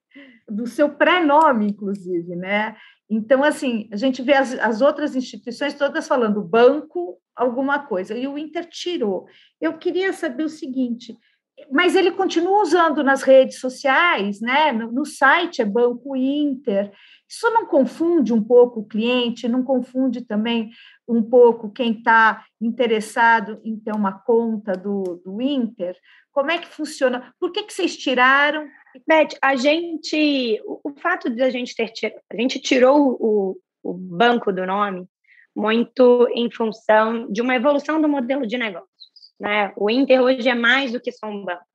do seu pré-nome, inclusive, né? Então, assim, a gente vê as, as outras instituições todas falando banco, alguma coisa, e o Inter tirou. Eu queria saber o seguinte, mas ele continua usando nas redes sociais, né? No, no, site é Banco Inter. Isso não confunde um pouco o cliente, não confunde também um pouco quem está interessado em ter uma conta do, do Inter? Como é que funciona? Por que, que vocês tiraram? Beth, a gente, o, fato de a gente ter a gente tirou o, o banco do nome muito em função de uma evolução do modelo de negócios. Né? O Inter hoje é mais do que só um banco.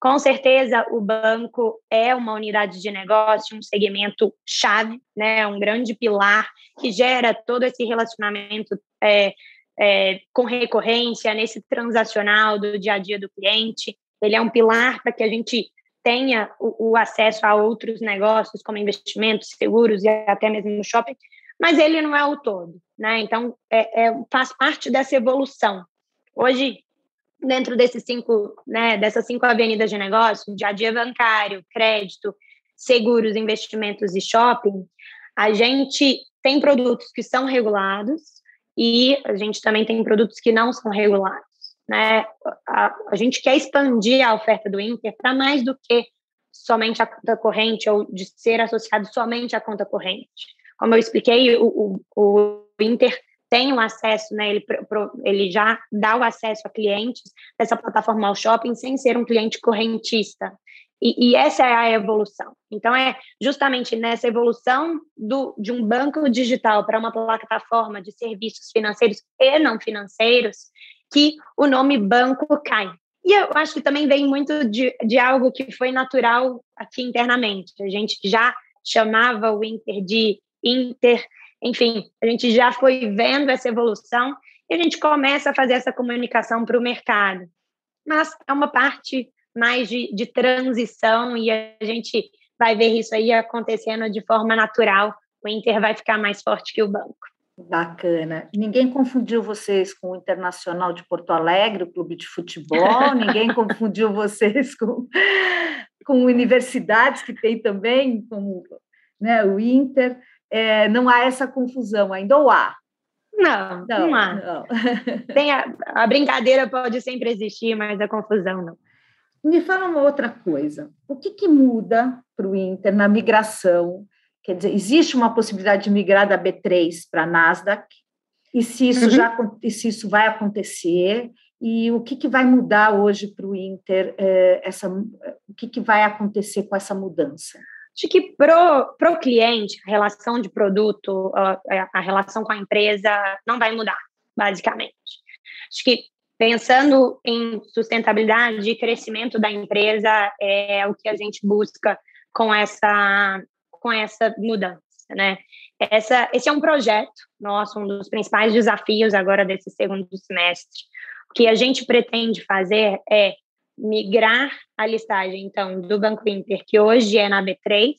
Com certeza, o banco é uma unidade de negócio, um segmento chave, né? um grande pilar que gera todo esse relacionamento é, é, com recorrência, nesse transacional do dia a dia do cliente. Ele é um pilar para que a gente tenha o, o, acesso a outros negócios, como investimentos, seguros e até mesmo shopping, mas ele não é o todo. Né? Então, é, é faz parte dessa evolução. Hoje, dentro desses cinco, né, dessas cinco avenidas de negócio, dia a dia bancário, crédito, seguros, investimentos e shopping, a gente tem produtos que são regulados e a gente também tem produtos que não são regulados. Né? A, a gente quer expandir a oferta do Inter para mais do que somente a conta corrente ou de ser associado somente à conta corrente. Como eu expliquei, o, o, o Inter tem o acesso, né, ele, ele já dá o acesso a clientes dessa plataforma ao shopping sem ser um cliente correntista. E, e, essa é a evolução. Então, é justamente nessa evolução do, de um banco digital para uma plataforma de serviços financeiros e não financeiros que o nome banco cai. E eu acho que também vem muito de, de algo que foi natural aqui internamente. A gente já chamava o Inter de Inter enfim, a gente já foi vendo essa evolução e a gente começa a fazer essa comunicação para o mercado. Mas é uma parte mais de, de transição e a gente vai ver isso aí acontecendo de forma natural. O Inter vai ficar mais forte que o banco. Bacana. Ninguém confundiu vocês com o Internacional de Porto Alegre, o clube de futebol, ninguém confundiu vocês com, com universidades que tem também, como né, o Inter é, não há essa confusão ainda, ou há? Não, não, não há. Não. Tem a, a brincadeira pode sempre existir, mas a confusão não. Me fala uma outra coisa. O que, que muda para o Inter na migração? Quer dizer, existe uma possibilidade de migrar da B3 para a Nasdaq? E se isso uhum. já e se isso vai acontecer? E o que, que vai mudar hoje para o Inter? É, essa, o que, que vai acontecer com essa mudança? Acho que pro, pro cliente, a relação de produto, a, a relação com a empresa não vai mudar, basicamente. Acho que pensando em sustentabilidade e crescimento da empresa é o que a gente busca com essa com essa mudança, né? Essa, esse é um projeto nosso, um dos principais desafios agora desse segundo semestre. O que a gente pretende fazer é migrar a listagem, então, do Banco Inter, que hoje é na B3,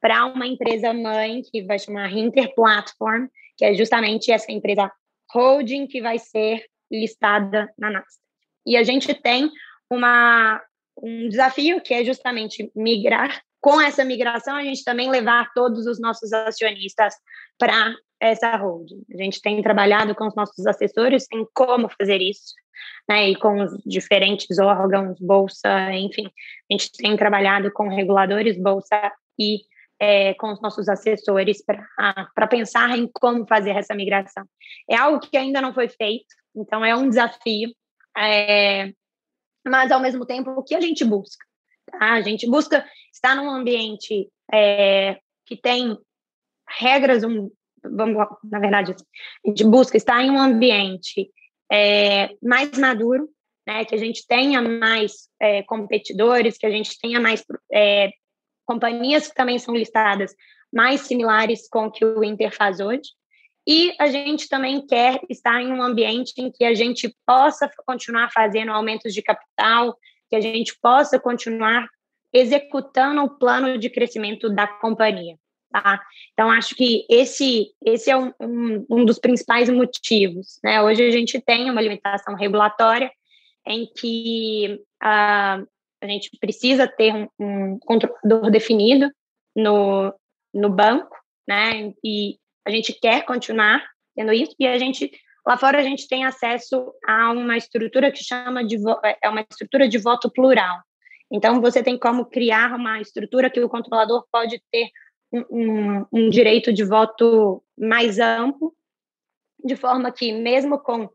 para uma empresa mãe que vai chamar Inter Platform, que é justamente essa empresa holding que vai ser listada na Nasdaq. E a gente tem uma, um desafio que é justamente migrar. Com essa migração, a gente também levar todos os nossos acionistas para essa holding. A gente tem trabalhado com os nossos assessores em como fazer isso né, e com os diferentes órgãos, bolsa, enfim, a gente tem trabalhado com reguladores, bolsa e é, com os nossos assessores para pensar em como fazer essa migração. É algo que ainda não foi feito, então é um desafio, é, mas ao mesmo tempo, o que a gente busca? Tá? A gente busca estar num ambiente é, que tem regras, um, vamos, na verdade, a gente busca estar em um ambiente é, mais maduro, né, que a gente tenha mais é, competidores, que a gente tenha mais é, companhias que também são listadas mais similares com o que o Inter faz hoje. E a gente também quer estar em um ambiente em que a gente possa continuar fazendo aumentos de capital, que a gente possa continuar executando o plano de crescimento da companhia. Tá? Então, acho que esse, esse é um, um, dos principais motivos. Né? Hoje a gente tem uma limitação regulatória em que uh, a gente precisa ter um, um controlador definido no, no banco, né? E a gente quer continuar tendo isso, e a gente lá fora a gente tem acesso a uma estrutura que chama de é uma estrutura de voto plural. Então você tem como criar uma estrutura que o controlador pode ter um, um, direito de voto mais amplo, de forma que mesmo com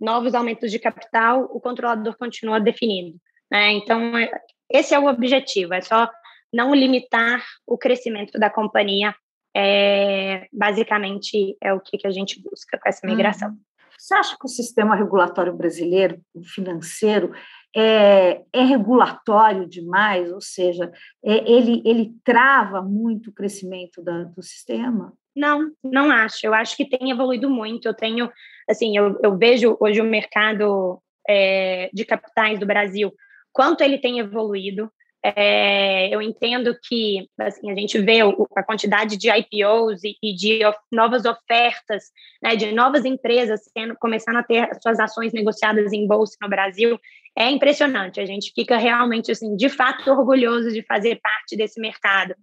novos aumentos de capital, o controlador continua definido. Né? Então é, esse é o objetivo, é só não limitar o crescimento da companhia é, basicamente é o que, que a gente busca com essa migração. Uhum. Você acha que o sistema regulatório brasileiro, financeiro, é, é regulatório demais? Ou seja, é, ele, ele trava muito o crescimento da, do sistema? Não, não acho. Eu acho que tem evoluído muito. Eu tenho, assim, eu, eu vejo hoje o mercado é, de capitais do Brasil, quanto ele tem evoluído. É, eu entendo que assim, a gente vê a quantidade de IPOs e, e de of, novas ofertas, né, de novas empresas sendo, começando a ter suas ações negociadas em bolsa no Brasil, é impressionante. A gente fica realmente, assim, de fato, orgulhoso de fazer parte desse mercado.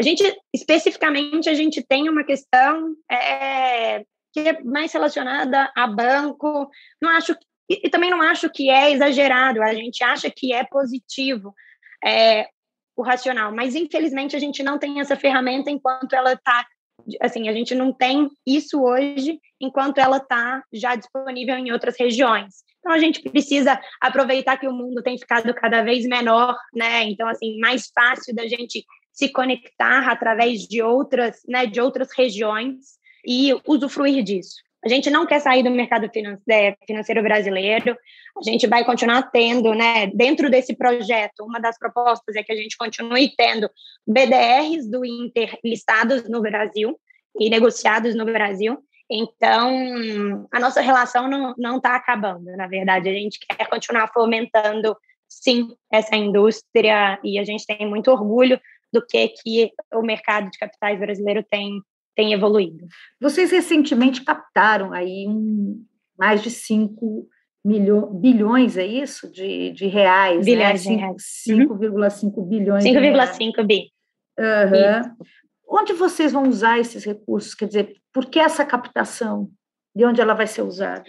A gente, especificamente, a gente tem uma questão é, que é mais relacionada a banco. Não acho e, também não acho que é exagerado. A gente acha que é positivo é, o racional. Mas, infelizmente, a gente não tem essa ferramenta enquanto ela está. Assim, a gente não tem isso hoje enquanto ela está já disponível em outras regiões. Então, a gente precisa aproveitar que o mundo tem ficado cada vez menor, né? Então, assim, mais fácil da gente se conectar através de outras, né, de outras regiões e usufruir disso. A gente não quer sair do mercado é, financeiro brasileiro, a gente vai continuar tendo, né, dentro desse projeto, uma das propostas é que a gente continue tendo BDRs do Inter listados no Brasil e negociados no Brasil. Então, a nossa relação não está acabando, na verdade, a gente quer continuar fomentando, sim, essa indústria e a gente tem muito orgulho do que, que o mercado de capitais brasileiro tem tem evoluído. Vocês recentemente captaram aí um, mais de 5 bilhões, é isso? De, de reais, bilhões né? 5,5 uhum. bilhões 5,5 bi. Uhum. Onde vocês vão usar esses recursos? Quer dizer, por que essa captação? De onde ela vai ser usada?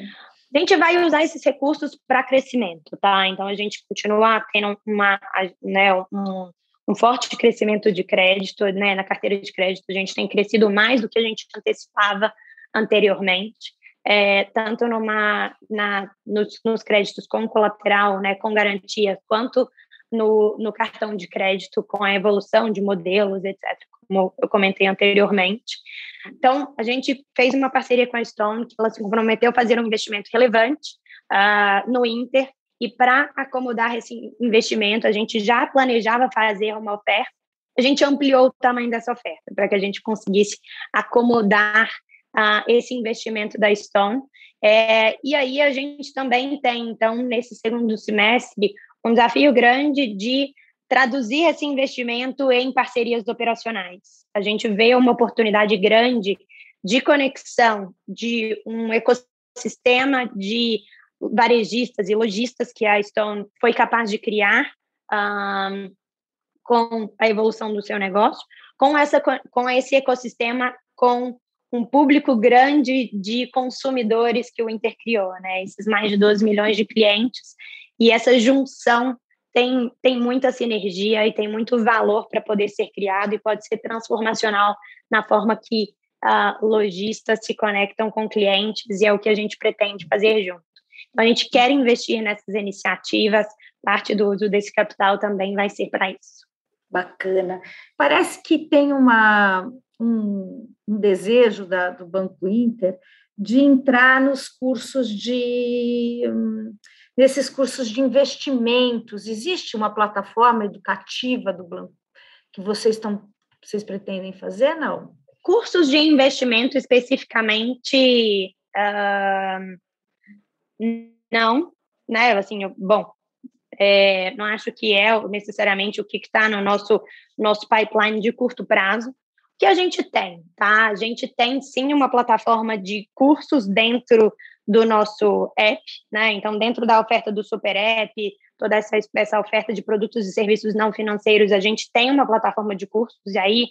A gente vai usar esses recursos para crescimento, tá? Então a gente continua tendo uma, né, um, um forte crescimento de crédito, né? Na carteira de crédito, a gente tem crescido mais do que a gente antecipava anteriormente, é, tanto numa, na, nos, nos, créditos com colateral, né, com garantia, quanto no, no cartão de crédito com a evolução de modelos, etc., como eu comentei anteriormente. Então, a gente fez uma parceria com a Stone, que ela se comprometeu a fazer um investimento relevante uh, no Inter, e para acomodar esse investimento, a gente já planejava fazer uma oferta, a gente ampliou o tamanho dessa oferta para que a gente conseguisse acomodar uh, esse investimento da Stone. É, e aí a gente também tem, então, nesse segundo semestre, um desafio grande de traduzir esse investimento em parcerias operacionais. A gente vê uma oportunidade grande de conexão de um ecossistema de varejistas e lojistas que a Stone foi capaz de criar um, com a evolução do seu negócio, com, essa, com esse ecossistema, com um público grande de consumidores que o Inter criou, né? Esses mais de 12 milhões de clientes. E essa junção tem, tem muita sinergia e tem muito valor para poder ser criado e pode ser transformacional na forma que uh, lojistas se conectam com clientes e é o que a gente pretende fazer junto. Então, a gente quer investir nessas iniciativas, parte do uso desse capital também vai ser para isso. Bacana. Parece que tem uma, um, um desejo da, do Banco Inter de entrar nos cursos de um, nesses cursos de investimentos. Existe uma plataforma educativa do banco que vocês estão vocês pretendem fazer? Não. Cursos de investimento especificamente uh, não, né? Assim, eu, bom, é, não acho que é necessariamente o que está no nosso, nosso pipeline de curto prazo. O que a gente tem, tá? A gente tem sim uma plataforma de cursos dentro do nosso app, né? Então, dentro da oferta do Super App, toda essa, essa oferta de produtos e serviços não financeiros, a gente tem uma plataforma de cursos, e aí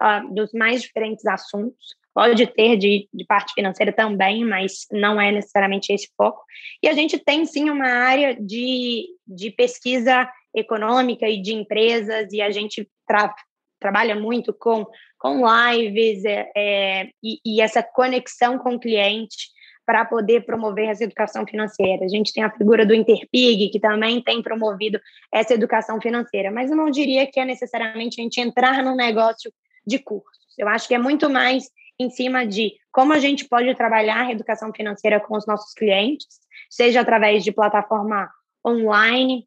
uh, dos mais diferentes assuntos. Pode ter de, de parte financeira também, mas não é necessariamente esse foco. E a gente tem sim uma área de, de pesquisa econômica e de empresas, e a gente tra trabalha muito com, com lives é, é, e, e essa conexão com o cliente para poder promover essa educação financeira. A gente tem a figura do Interpig, que também tem promovido essa educação financeira, mas eu não diria que é necessariamente a gente entrar no negócio de cursos. Eu acho que é muito mais em cima de como a gente pode trabalhar a educação financeira com os nossos clientes, seja através de plataforma online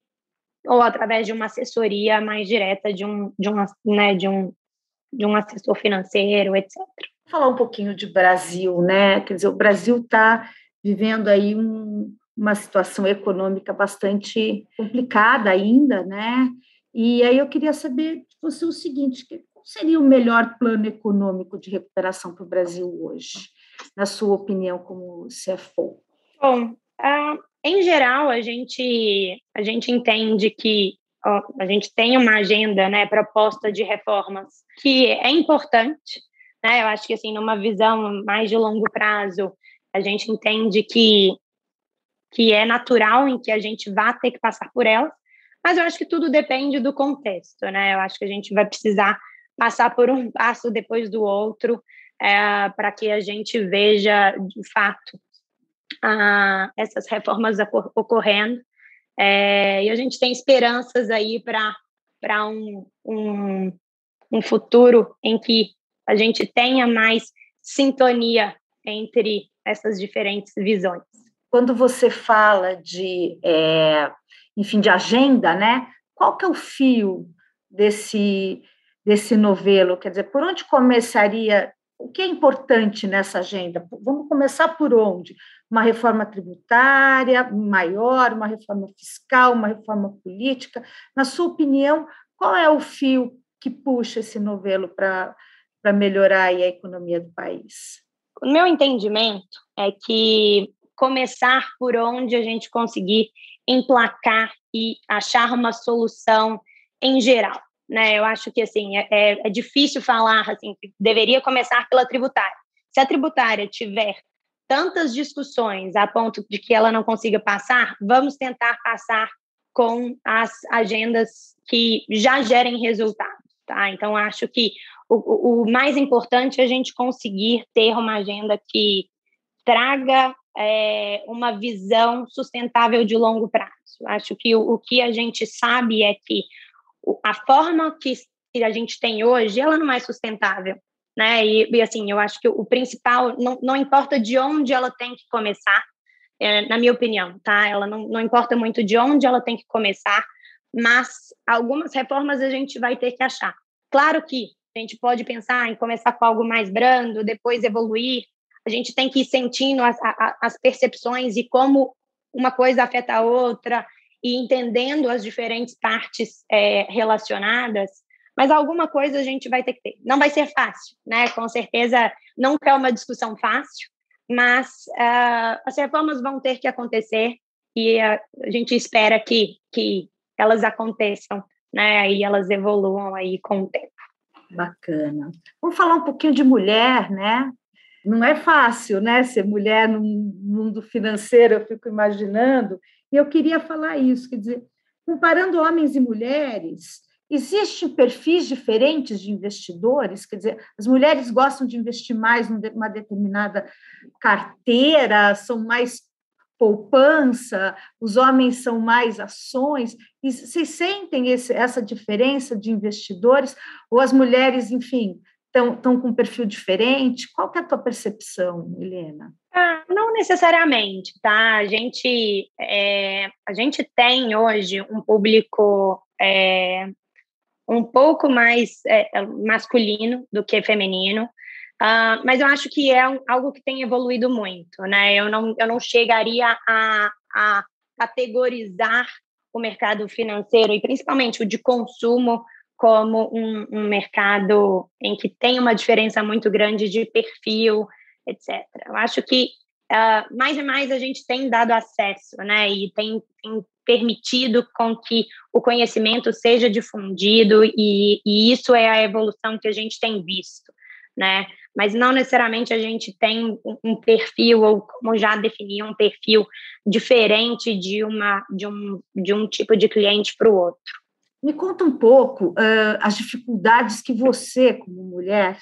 ou através de uma assessoria mais direta de um, de um, né, de um, de um assessor financeiro, etc. Falar um pouquinho de Brasil, né? Quer dizer, o Brasil está vivendo aí um, uma situação econômica bastante complicada ainda, né? E aí eu queria saber de você o seguinte: qual seria o melhor plano econômico de recuperação para o Brasil hoje, na sua opinião, como CFO? Bom, uh, em geral, a gente, a gente entende que ó, a gente tem uma agenda, né, proposta de reformas que é importante, né? Eu acho que assim, numa visão mais de longo prazo, a gente entende que que é natural em que a gente vá ter que passar por elas, mas eu acho que tudo depende do contexto, né? Eu acho que a gente vai precisar passar por um passo depois do outro é, para que a gente veja de fato essas reformas ocorrendo. É, e a gente tem esperanças aí para um, um, um futuro em que a gente tenha mais sintonia entre essas diferentes visões. Quando você fala de, é, enfim, de agenda, né? Qual que é o fio desse desse novelo? Quer dizer, por onde começaria? O que é importante nessa agenda? Vamos começar por onde? Uma reforma tributária maior, uma reforma fiscal, uma reforma política. Na sua opinião, qual é o fio que puxa esse novelo para melhorar a economia do país? O meu entendimento é que começar por onde a gente conseguir emplacar e achar uma solução em geral né? Eu acho que assim é, é, é difícil falar assim que deveria começar pela tributária. Se a tributária tiver tantas discussões a ponto de que ela não consiga passar, vamos tentar passar com as agendas que já gerem resultados, tá? Então acho que o, o mais importante é a gente conseguir ter uma agenda que traga é, uma visão sustentável de longo prazo. Acho que o, o que a gente sabe é que a forma que, a gente tem hoje, ela não é sustentável, né? E, e assim, eu acho que o principal, não, não importa de onde ela tem que começar, é, na minha opinião, tá? Ela não, não importa muito de onde ela tem que começar, mas algumas reformas a gente vai ter que achar. Claro que a gente pode pensar em começar com algo mais brando, depois evoluir. A gente tem que ir sentindo as, as percepções e como uma coisa afeta a outra, e entendendo as diferentes partes é, relacionadas, mas alguma coisa a gente vai ter que ter. Não vai ser fácil, né? Com certeza nunca é uma discussão fácil, mas uh, as reformas vão ter que acontecer e a, a gente espera que, que elas aconteçam, né? E elas evoluam aí com o tempo. Bacana. Vamos falar um pouquinho de mulher, né? Não é fácil, né? Ser mulher no mundo financeiro, eu fico imaginando. E eu queria falar isso, quer dizer, comparando homens e mulheres, existem perfis diferentes de investidores, quer dizer, as mulheres gostam de investir mais numa determinada carteira, são mais poupança, os homens são mais ações, e vocês sentem esse, essa diferença de investidores, ou as mulheres, enfim, estão com um perfil diferente? Qual é a tua percepção, Helena? Ah, não necessariamente, tá? A gente, é, a gente tem hoje um público é, um pouco mais é, masculino do que feminino, uh, mas eu acho que é algo que tem evoluído muito, né? Eu não, eu não chegaria a, a categorizar o mercado financeiro e principalmente o de consumo como um, um mercado em que tem uma diferença muito grande de perfil, etc. Eu acho que uh, mais e mais a gente tem dado acesso, né, e tem, tem permitido com que o conhecimento seja difundido e, e isso é a evolução que a gente tem visto, né? Mas não necessariamente a gente tem um perfil ou como já defini um perfil diferente de uma de um de um tipo de cliente para o outro. Me conta um pouco uh, as dificuldades que você, como mulher,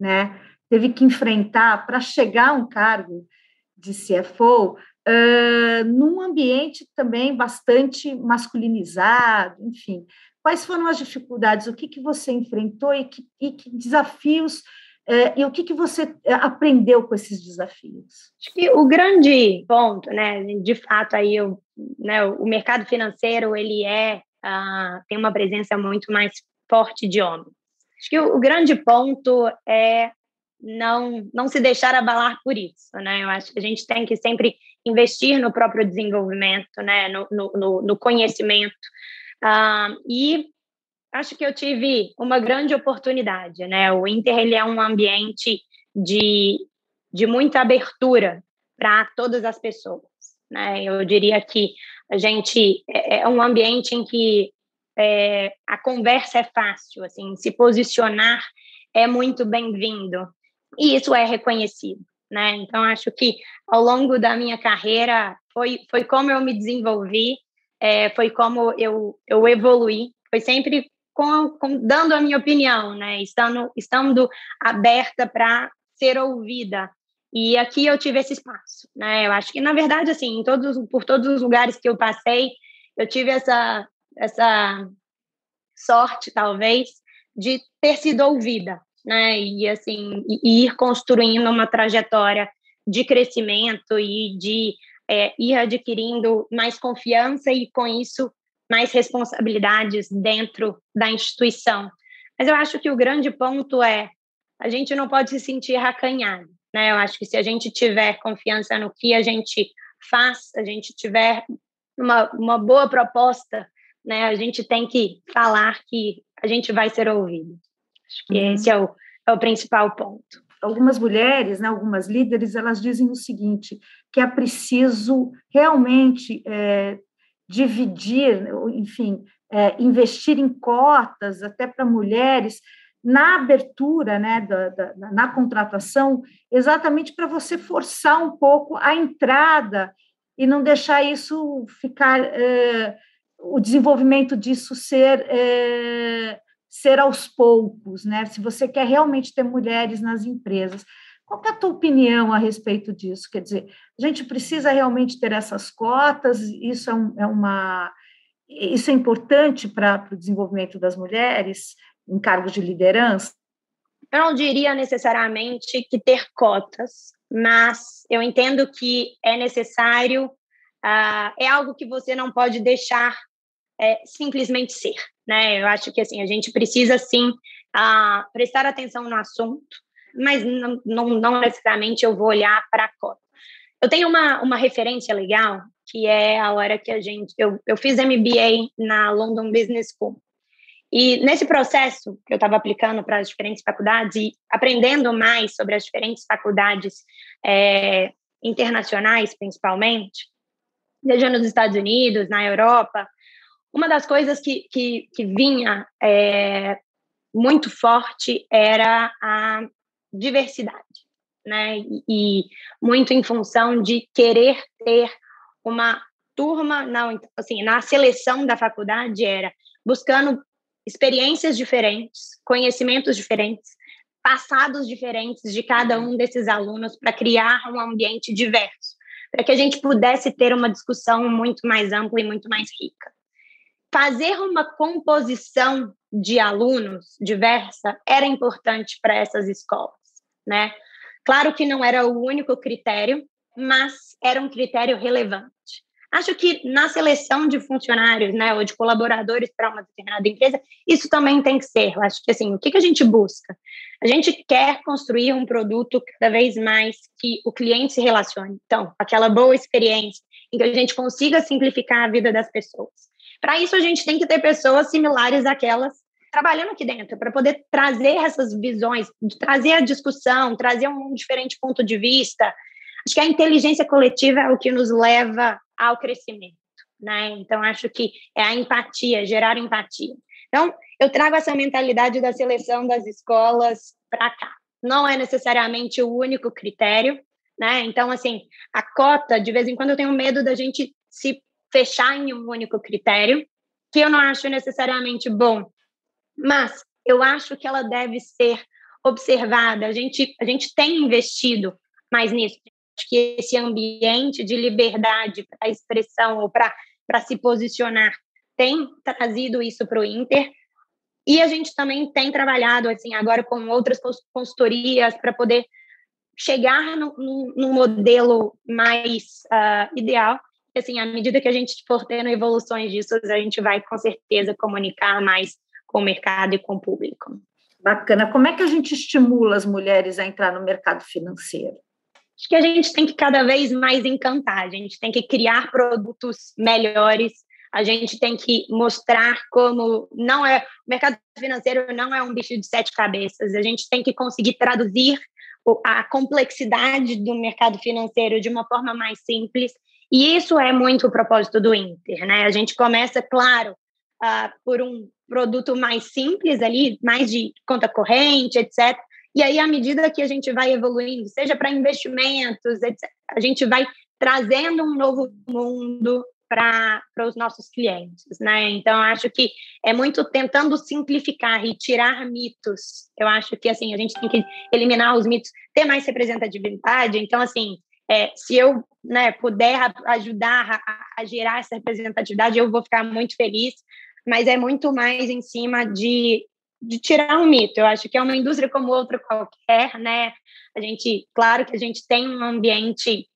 né, teve que enfrentar para chegar a um cargo de CFO uh, num ambiente também bastante masculinizado, enfim. Quais foram as dificuldades? O que, que você enfrentou e que, e que desafios e o que, que você aprendeu com esses desafios? Acho que o grande ponto, né, de fato, aí eu, né, o mercado financeiro ele é uh, tem uma presença muito mais forte de homens. Acho que o, o grande ponto é não, não se deixar abalar por isso, né? Eu acho que a gente tem que sempre investir no próprio desenvolvimento, né? No, no, no conhecimento. Uh, e acho que eu tive uma grande oportunidade, né? O Inter ele é um ambiente de, de muita abertura para todas as pessoas, né? Eu diria que a gente é, é um ambiente em que é, a conversa é fácil, assim, se posicionar é muito bem-vindo e isso é reconhecido, né? Então acho que ao longo da minha carreira foi foi como eu me desenvolvi, é, foi como eu eu evoluí, foi sempre com, com, dando a minha opinião, né? Estando estando aberta para ser ouvida. E aqui eu tive esse espaço, né? Eu acho que na verdade assim, todos por todos os lugares que eu passei, eu tive essa essa sorte talvez de ter sido ouvida, né? E assim, e ir construindo uma trajetória de crescimento e de é, ir adquirindo mais confiança e com isso mais responsabilidades dentro da instituição. Mas eu acho que o grande ponto é a gente não pode se sentir acanhado, né? Eu acho que se a gente tiver confiança no que a gente faz, a gente tiver uma, uma boa proposta, né? A gente tem que falar que a gente vai ser ouvido. Acho que uhum. esse é o, é o principal ponto. Algumas mulheres, né, algumas líderes, elas dizem o seguinte, que é preciso realmente é, dividir, enfim, é, investir em cotas até para mulheres na abertura, né, da, da na contratação, exatamente para você forçar um pouco a entrada e não deixar isso ficar, é, o desenvolvimento disso ser é, ser aos poucos, né? Se você quer realmente ter mulheres nas empresas. Qual é a tua opinião a respeito disso? Quer dizer, a gente precisa realmente ter essas cotas, isso é, um, é uma isso é importante para o desenvolvimento das mulheres em cargos de liderança? Eu não diria necessariamente que ter cotas, mas eu entendo que é necessário, uh, é algo que você não pode deixar é, simplesmente ser né? Eu acho que assim a gente precisa sim uh, prestar atenção no assunto, mas não, não, não necessariamente eu vou olhar para a cota. Eu tenho uma, uma referência legal que é a hora que a gente eu, eu fiz MBA na London Business School e nesse processo que eu estava aplicando para as diferentes faculdades e aprendendo mais sobre as diferentes faculdades é, internacionais, principalmente, seja nos Estados Unidos, na Europa, uma das coisas que, que, que vinha é, muito forte era a diversidade, né? E, muito em função de querer ter uma turma, não, então, assim, na seleção da faculdade era buscando experiências diferentes, conhecimentos diferentes, passados diferentes de cada um desses alunos para criar um ambiente diverso, para que a gente pudesse ter uma discussão muito mais ampla e muito mais rica fazer uma composição de alunos diversa era importante para essas escolas, né? Claro que não era o único critério, mas era um critério relevante. Acho que na seleção de funcionários, né, ou de colaboradores para uma determinada empresa, isso também tem que ser. Eu acho que assim, o que, que a gente busca? A gente quer construir um produto cada vez mais que o cliente se relacione. Então, aquela boa experiência em que a gente consiga simplificar a vida das pessoas. Para isso, a gente tem que ter pessoas similares àquelas trabalhando aqui dentro, para poder trazer essas visões, trazer a discussão, trazer um diferente ponto de vista. Acho que a inteligência coletiva é o que nos leva ao crescimento. né? Então, acho que é a empatia, gerar empatia. Então, eu trago essa mentalidade da seleção das escolas para cá. Não é necessariamente o único critério, né? Então, assim, a cota, de vez em quando eu tenho medo da gente se fechar em um único critério, que eu não acho necessariamente bom, mas eu acho que ela deve ser observada. A gente, a gente tem investido mais nisso. Acho que esse ambiente de liberdade para expressão ou para se posicionar tem trazido isso para o Inter. E a gente também tem trabalhado assim agora com outras consultorias para poder chegar num, modelo mais uh, ideal. Assim, à medida que a gente for tendo evoluções disso, a gente vai com certeza comunicar mais com o mercado e com o público. Bacana. Como é que a gente estimula as mulheres a entrar no mercado financeiro? Acho que a gente tem que cada vez mais encantar, a gente tem que criar produtos melhores, a gente tem que mostrar como não é o mercado financeiro não é um bicho de sete cabeças, a gente tem que conseguir traduzir a complexidade do mercado financeiro de uma forma mais simples, e isso é muito o propósito do Inter, né? A gente começa, claro, uh, por um produto mais simples ali, mais de conta corrente, etc. E aí, à medida que a gente vai evoluindo, seja para investimentos, etc., a gente vai trazendo um novo mundo para os nossos clientes, né? Então acho que é muito tentando simplificar e tirar mitos. Eu acho que assim a gente tem que eliminar os mitos, ter mais representatividade. Então assim, é, se eu né, puder ajudar a, a, gerar essa representatividade, eu vou ficar muito feliz mas é muito mais em cima de, de tirar um mito. Eu acho que é uma indústria como outra qualquer, né? A gente, claro que a gente tem um ambiente,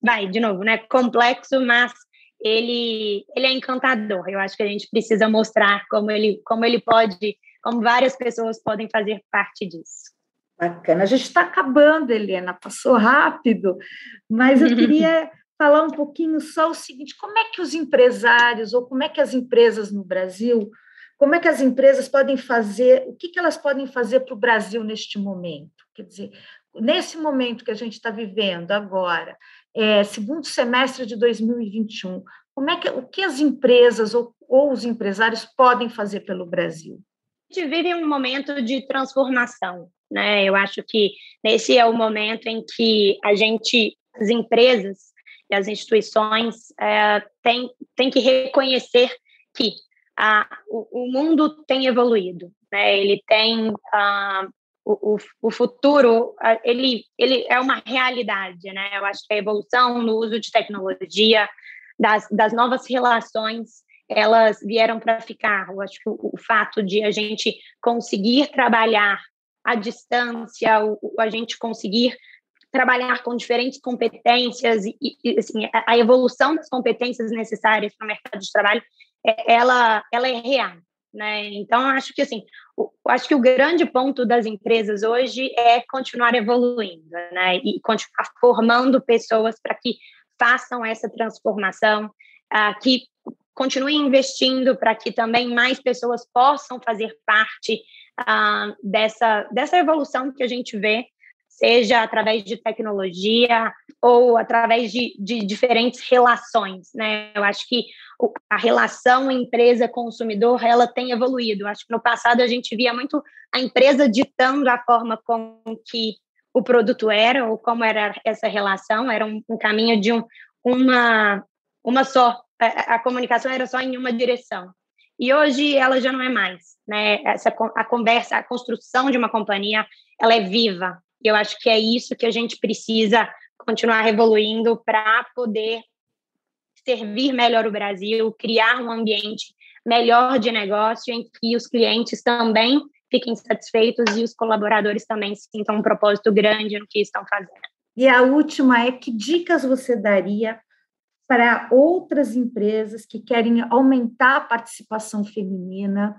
vai, de novo, né, complexo, mas ele, ele é encantador. Eu acho que a gente precisa mostrar como ele, como ele pode, como várias pessoas podem fazer parte disso. Bacana. A gente está acabando, Helena, passou rápido, mas eu queria falar um pouquinho só o seguinte: como é que os empresários, ou como é que as empresas no Brasil, como é que as empresas podem fazer, o que, que elas podem fazer para o Brasil neste momento? Quer dizer, nesse momento que a gente está vivendo agora, é, segundo semestre de 2021, como é que, o que as empresas ou, ou os empresários podem fazer pelo Brasil? A gente vive um momento de transformação, né? Eu acho que esse é o momento em que a gente, as empresas, e as instituições é, têm, que reconhecer que a, o, o, mundo tem evoluído, né? ele tem a, o, o, futuro, ele, ele é uma realidade, né? Eu acho que a evolução no uso de tecnologia, das, das novas relações, elas vieram para ficar. Eu acho que o, o, fato de a gente conseguir trabalhar à distância, o, a gente conseguir trabalhar com diferentes competências e, e assim, a, a, evolução das competências necessárias para o mercado de trabalho, é, ela, ela é real. Né? Então, acho que assim, o, acho que o grande ponto das empresas hoje é continuar evoluindo, né? E continuar formando pessoas para que façam essa transformação, uh, que continuem investindo para que também mais pessoas possam fazer parte uh, dessa, dessa evolução que a gente vê seja através de tecnologia ou através de, de diferentes relações, né? Eu acho que a relação empresa-consumidor, ela tem evoluído. Eu acho que no passado a gente via muito a empresa ditando a forma com que o produto era ou como era essa relação, era um, um caminho de um, uma, uma só, a, a comunicação era só em uma direção. E hoje ela já não é mais, né? Essa a conversa, a construção de uma companhia, ela é viva, e eu acho que é isso que a gente precisa continuar evoluindo para poder servir melhor o Brasil, criar um ambiente melhor de negócio em que os clientes também fiquem satisfeitos e os colaboradores também sintam um propósito grande no que estão fazendo. E a última é que dicas você daria para outras empresas que querem aumentar a participação feminina,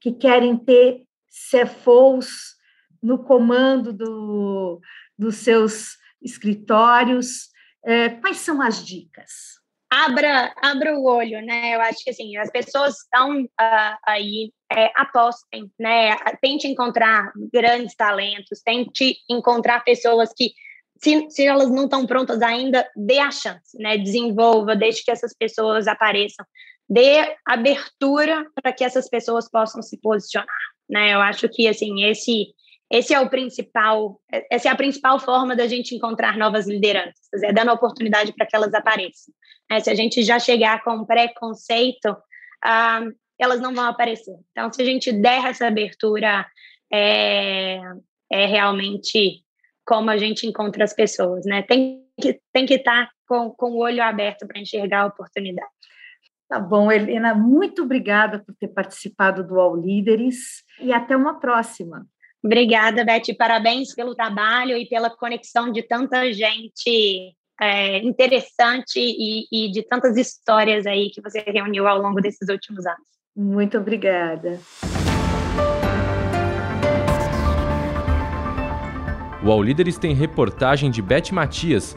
que querem ter CFOs no comando do, dos seus escritórios. É, quais são as dicas? Abra, abra o olho, né? Eu acho que assim, as pessoas estão uh, aí, é, apostem, né? Tente encontrar grandes talentos, tente encontrar pessoas que se, se elas não estão prontas ainda, dê a chance, né? Desenvolva, deixe que essas pessoas apareçam, dê abertura para que essas pessoas possam se posicionar, né? Eu acho que assim esse esse é o principal, essa é a principal forma da gente encontrar novas lideranças, é dando oportunidade para que elas apareçam. Né? Se a gente já chegar com preconceito, ah, elas não vão aparecer. Então, se a gente der essa abertura, é, é realmente como a gente encontra as pessoas, né? Tem que tem que estar tá com, com o olho aberto para enxergar a oportunidade. Tá bom, Helena, muito obrigada por ter participado do All Líderes e até uma próxima. Obrigada, Beth. Parabéns pelo trabalho e pela conexão de tanta gente é, interessante e, e de tantas histórias aí que você reuniu ao longo desses últimos anos. Muito obrigada. O All Líderes tem reportagem de Beth Matias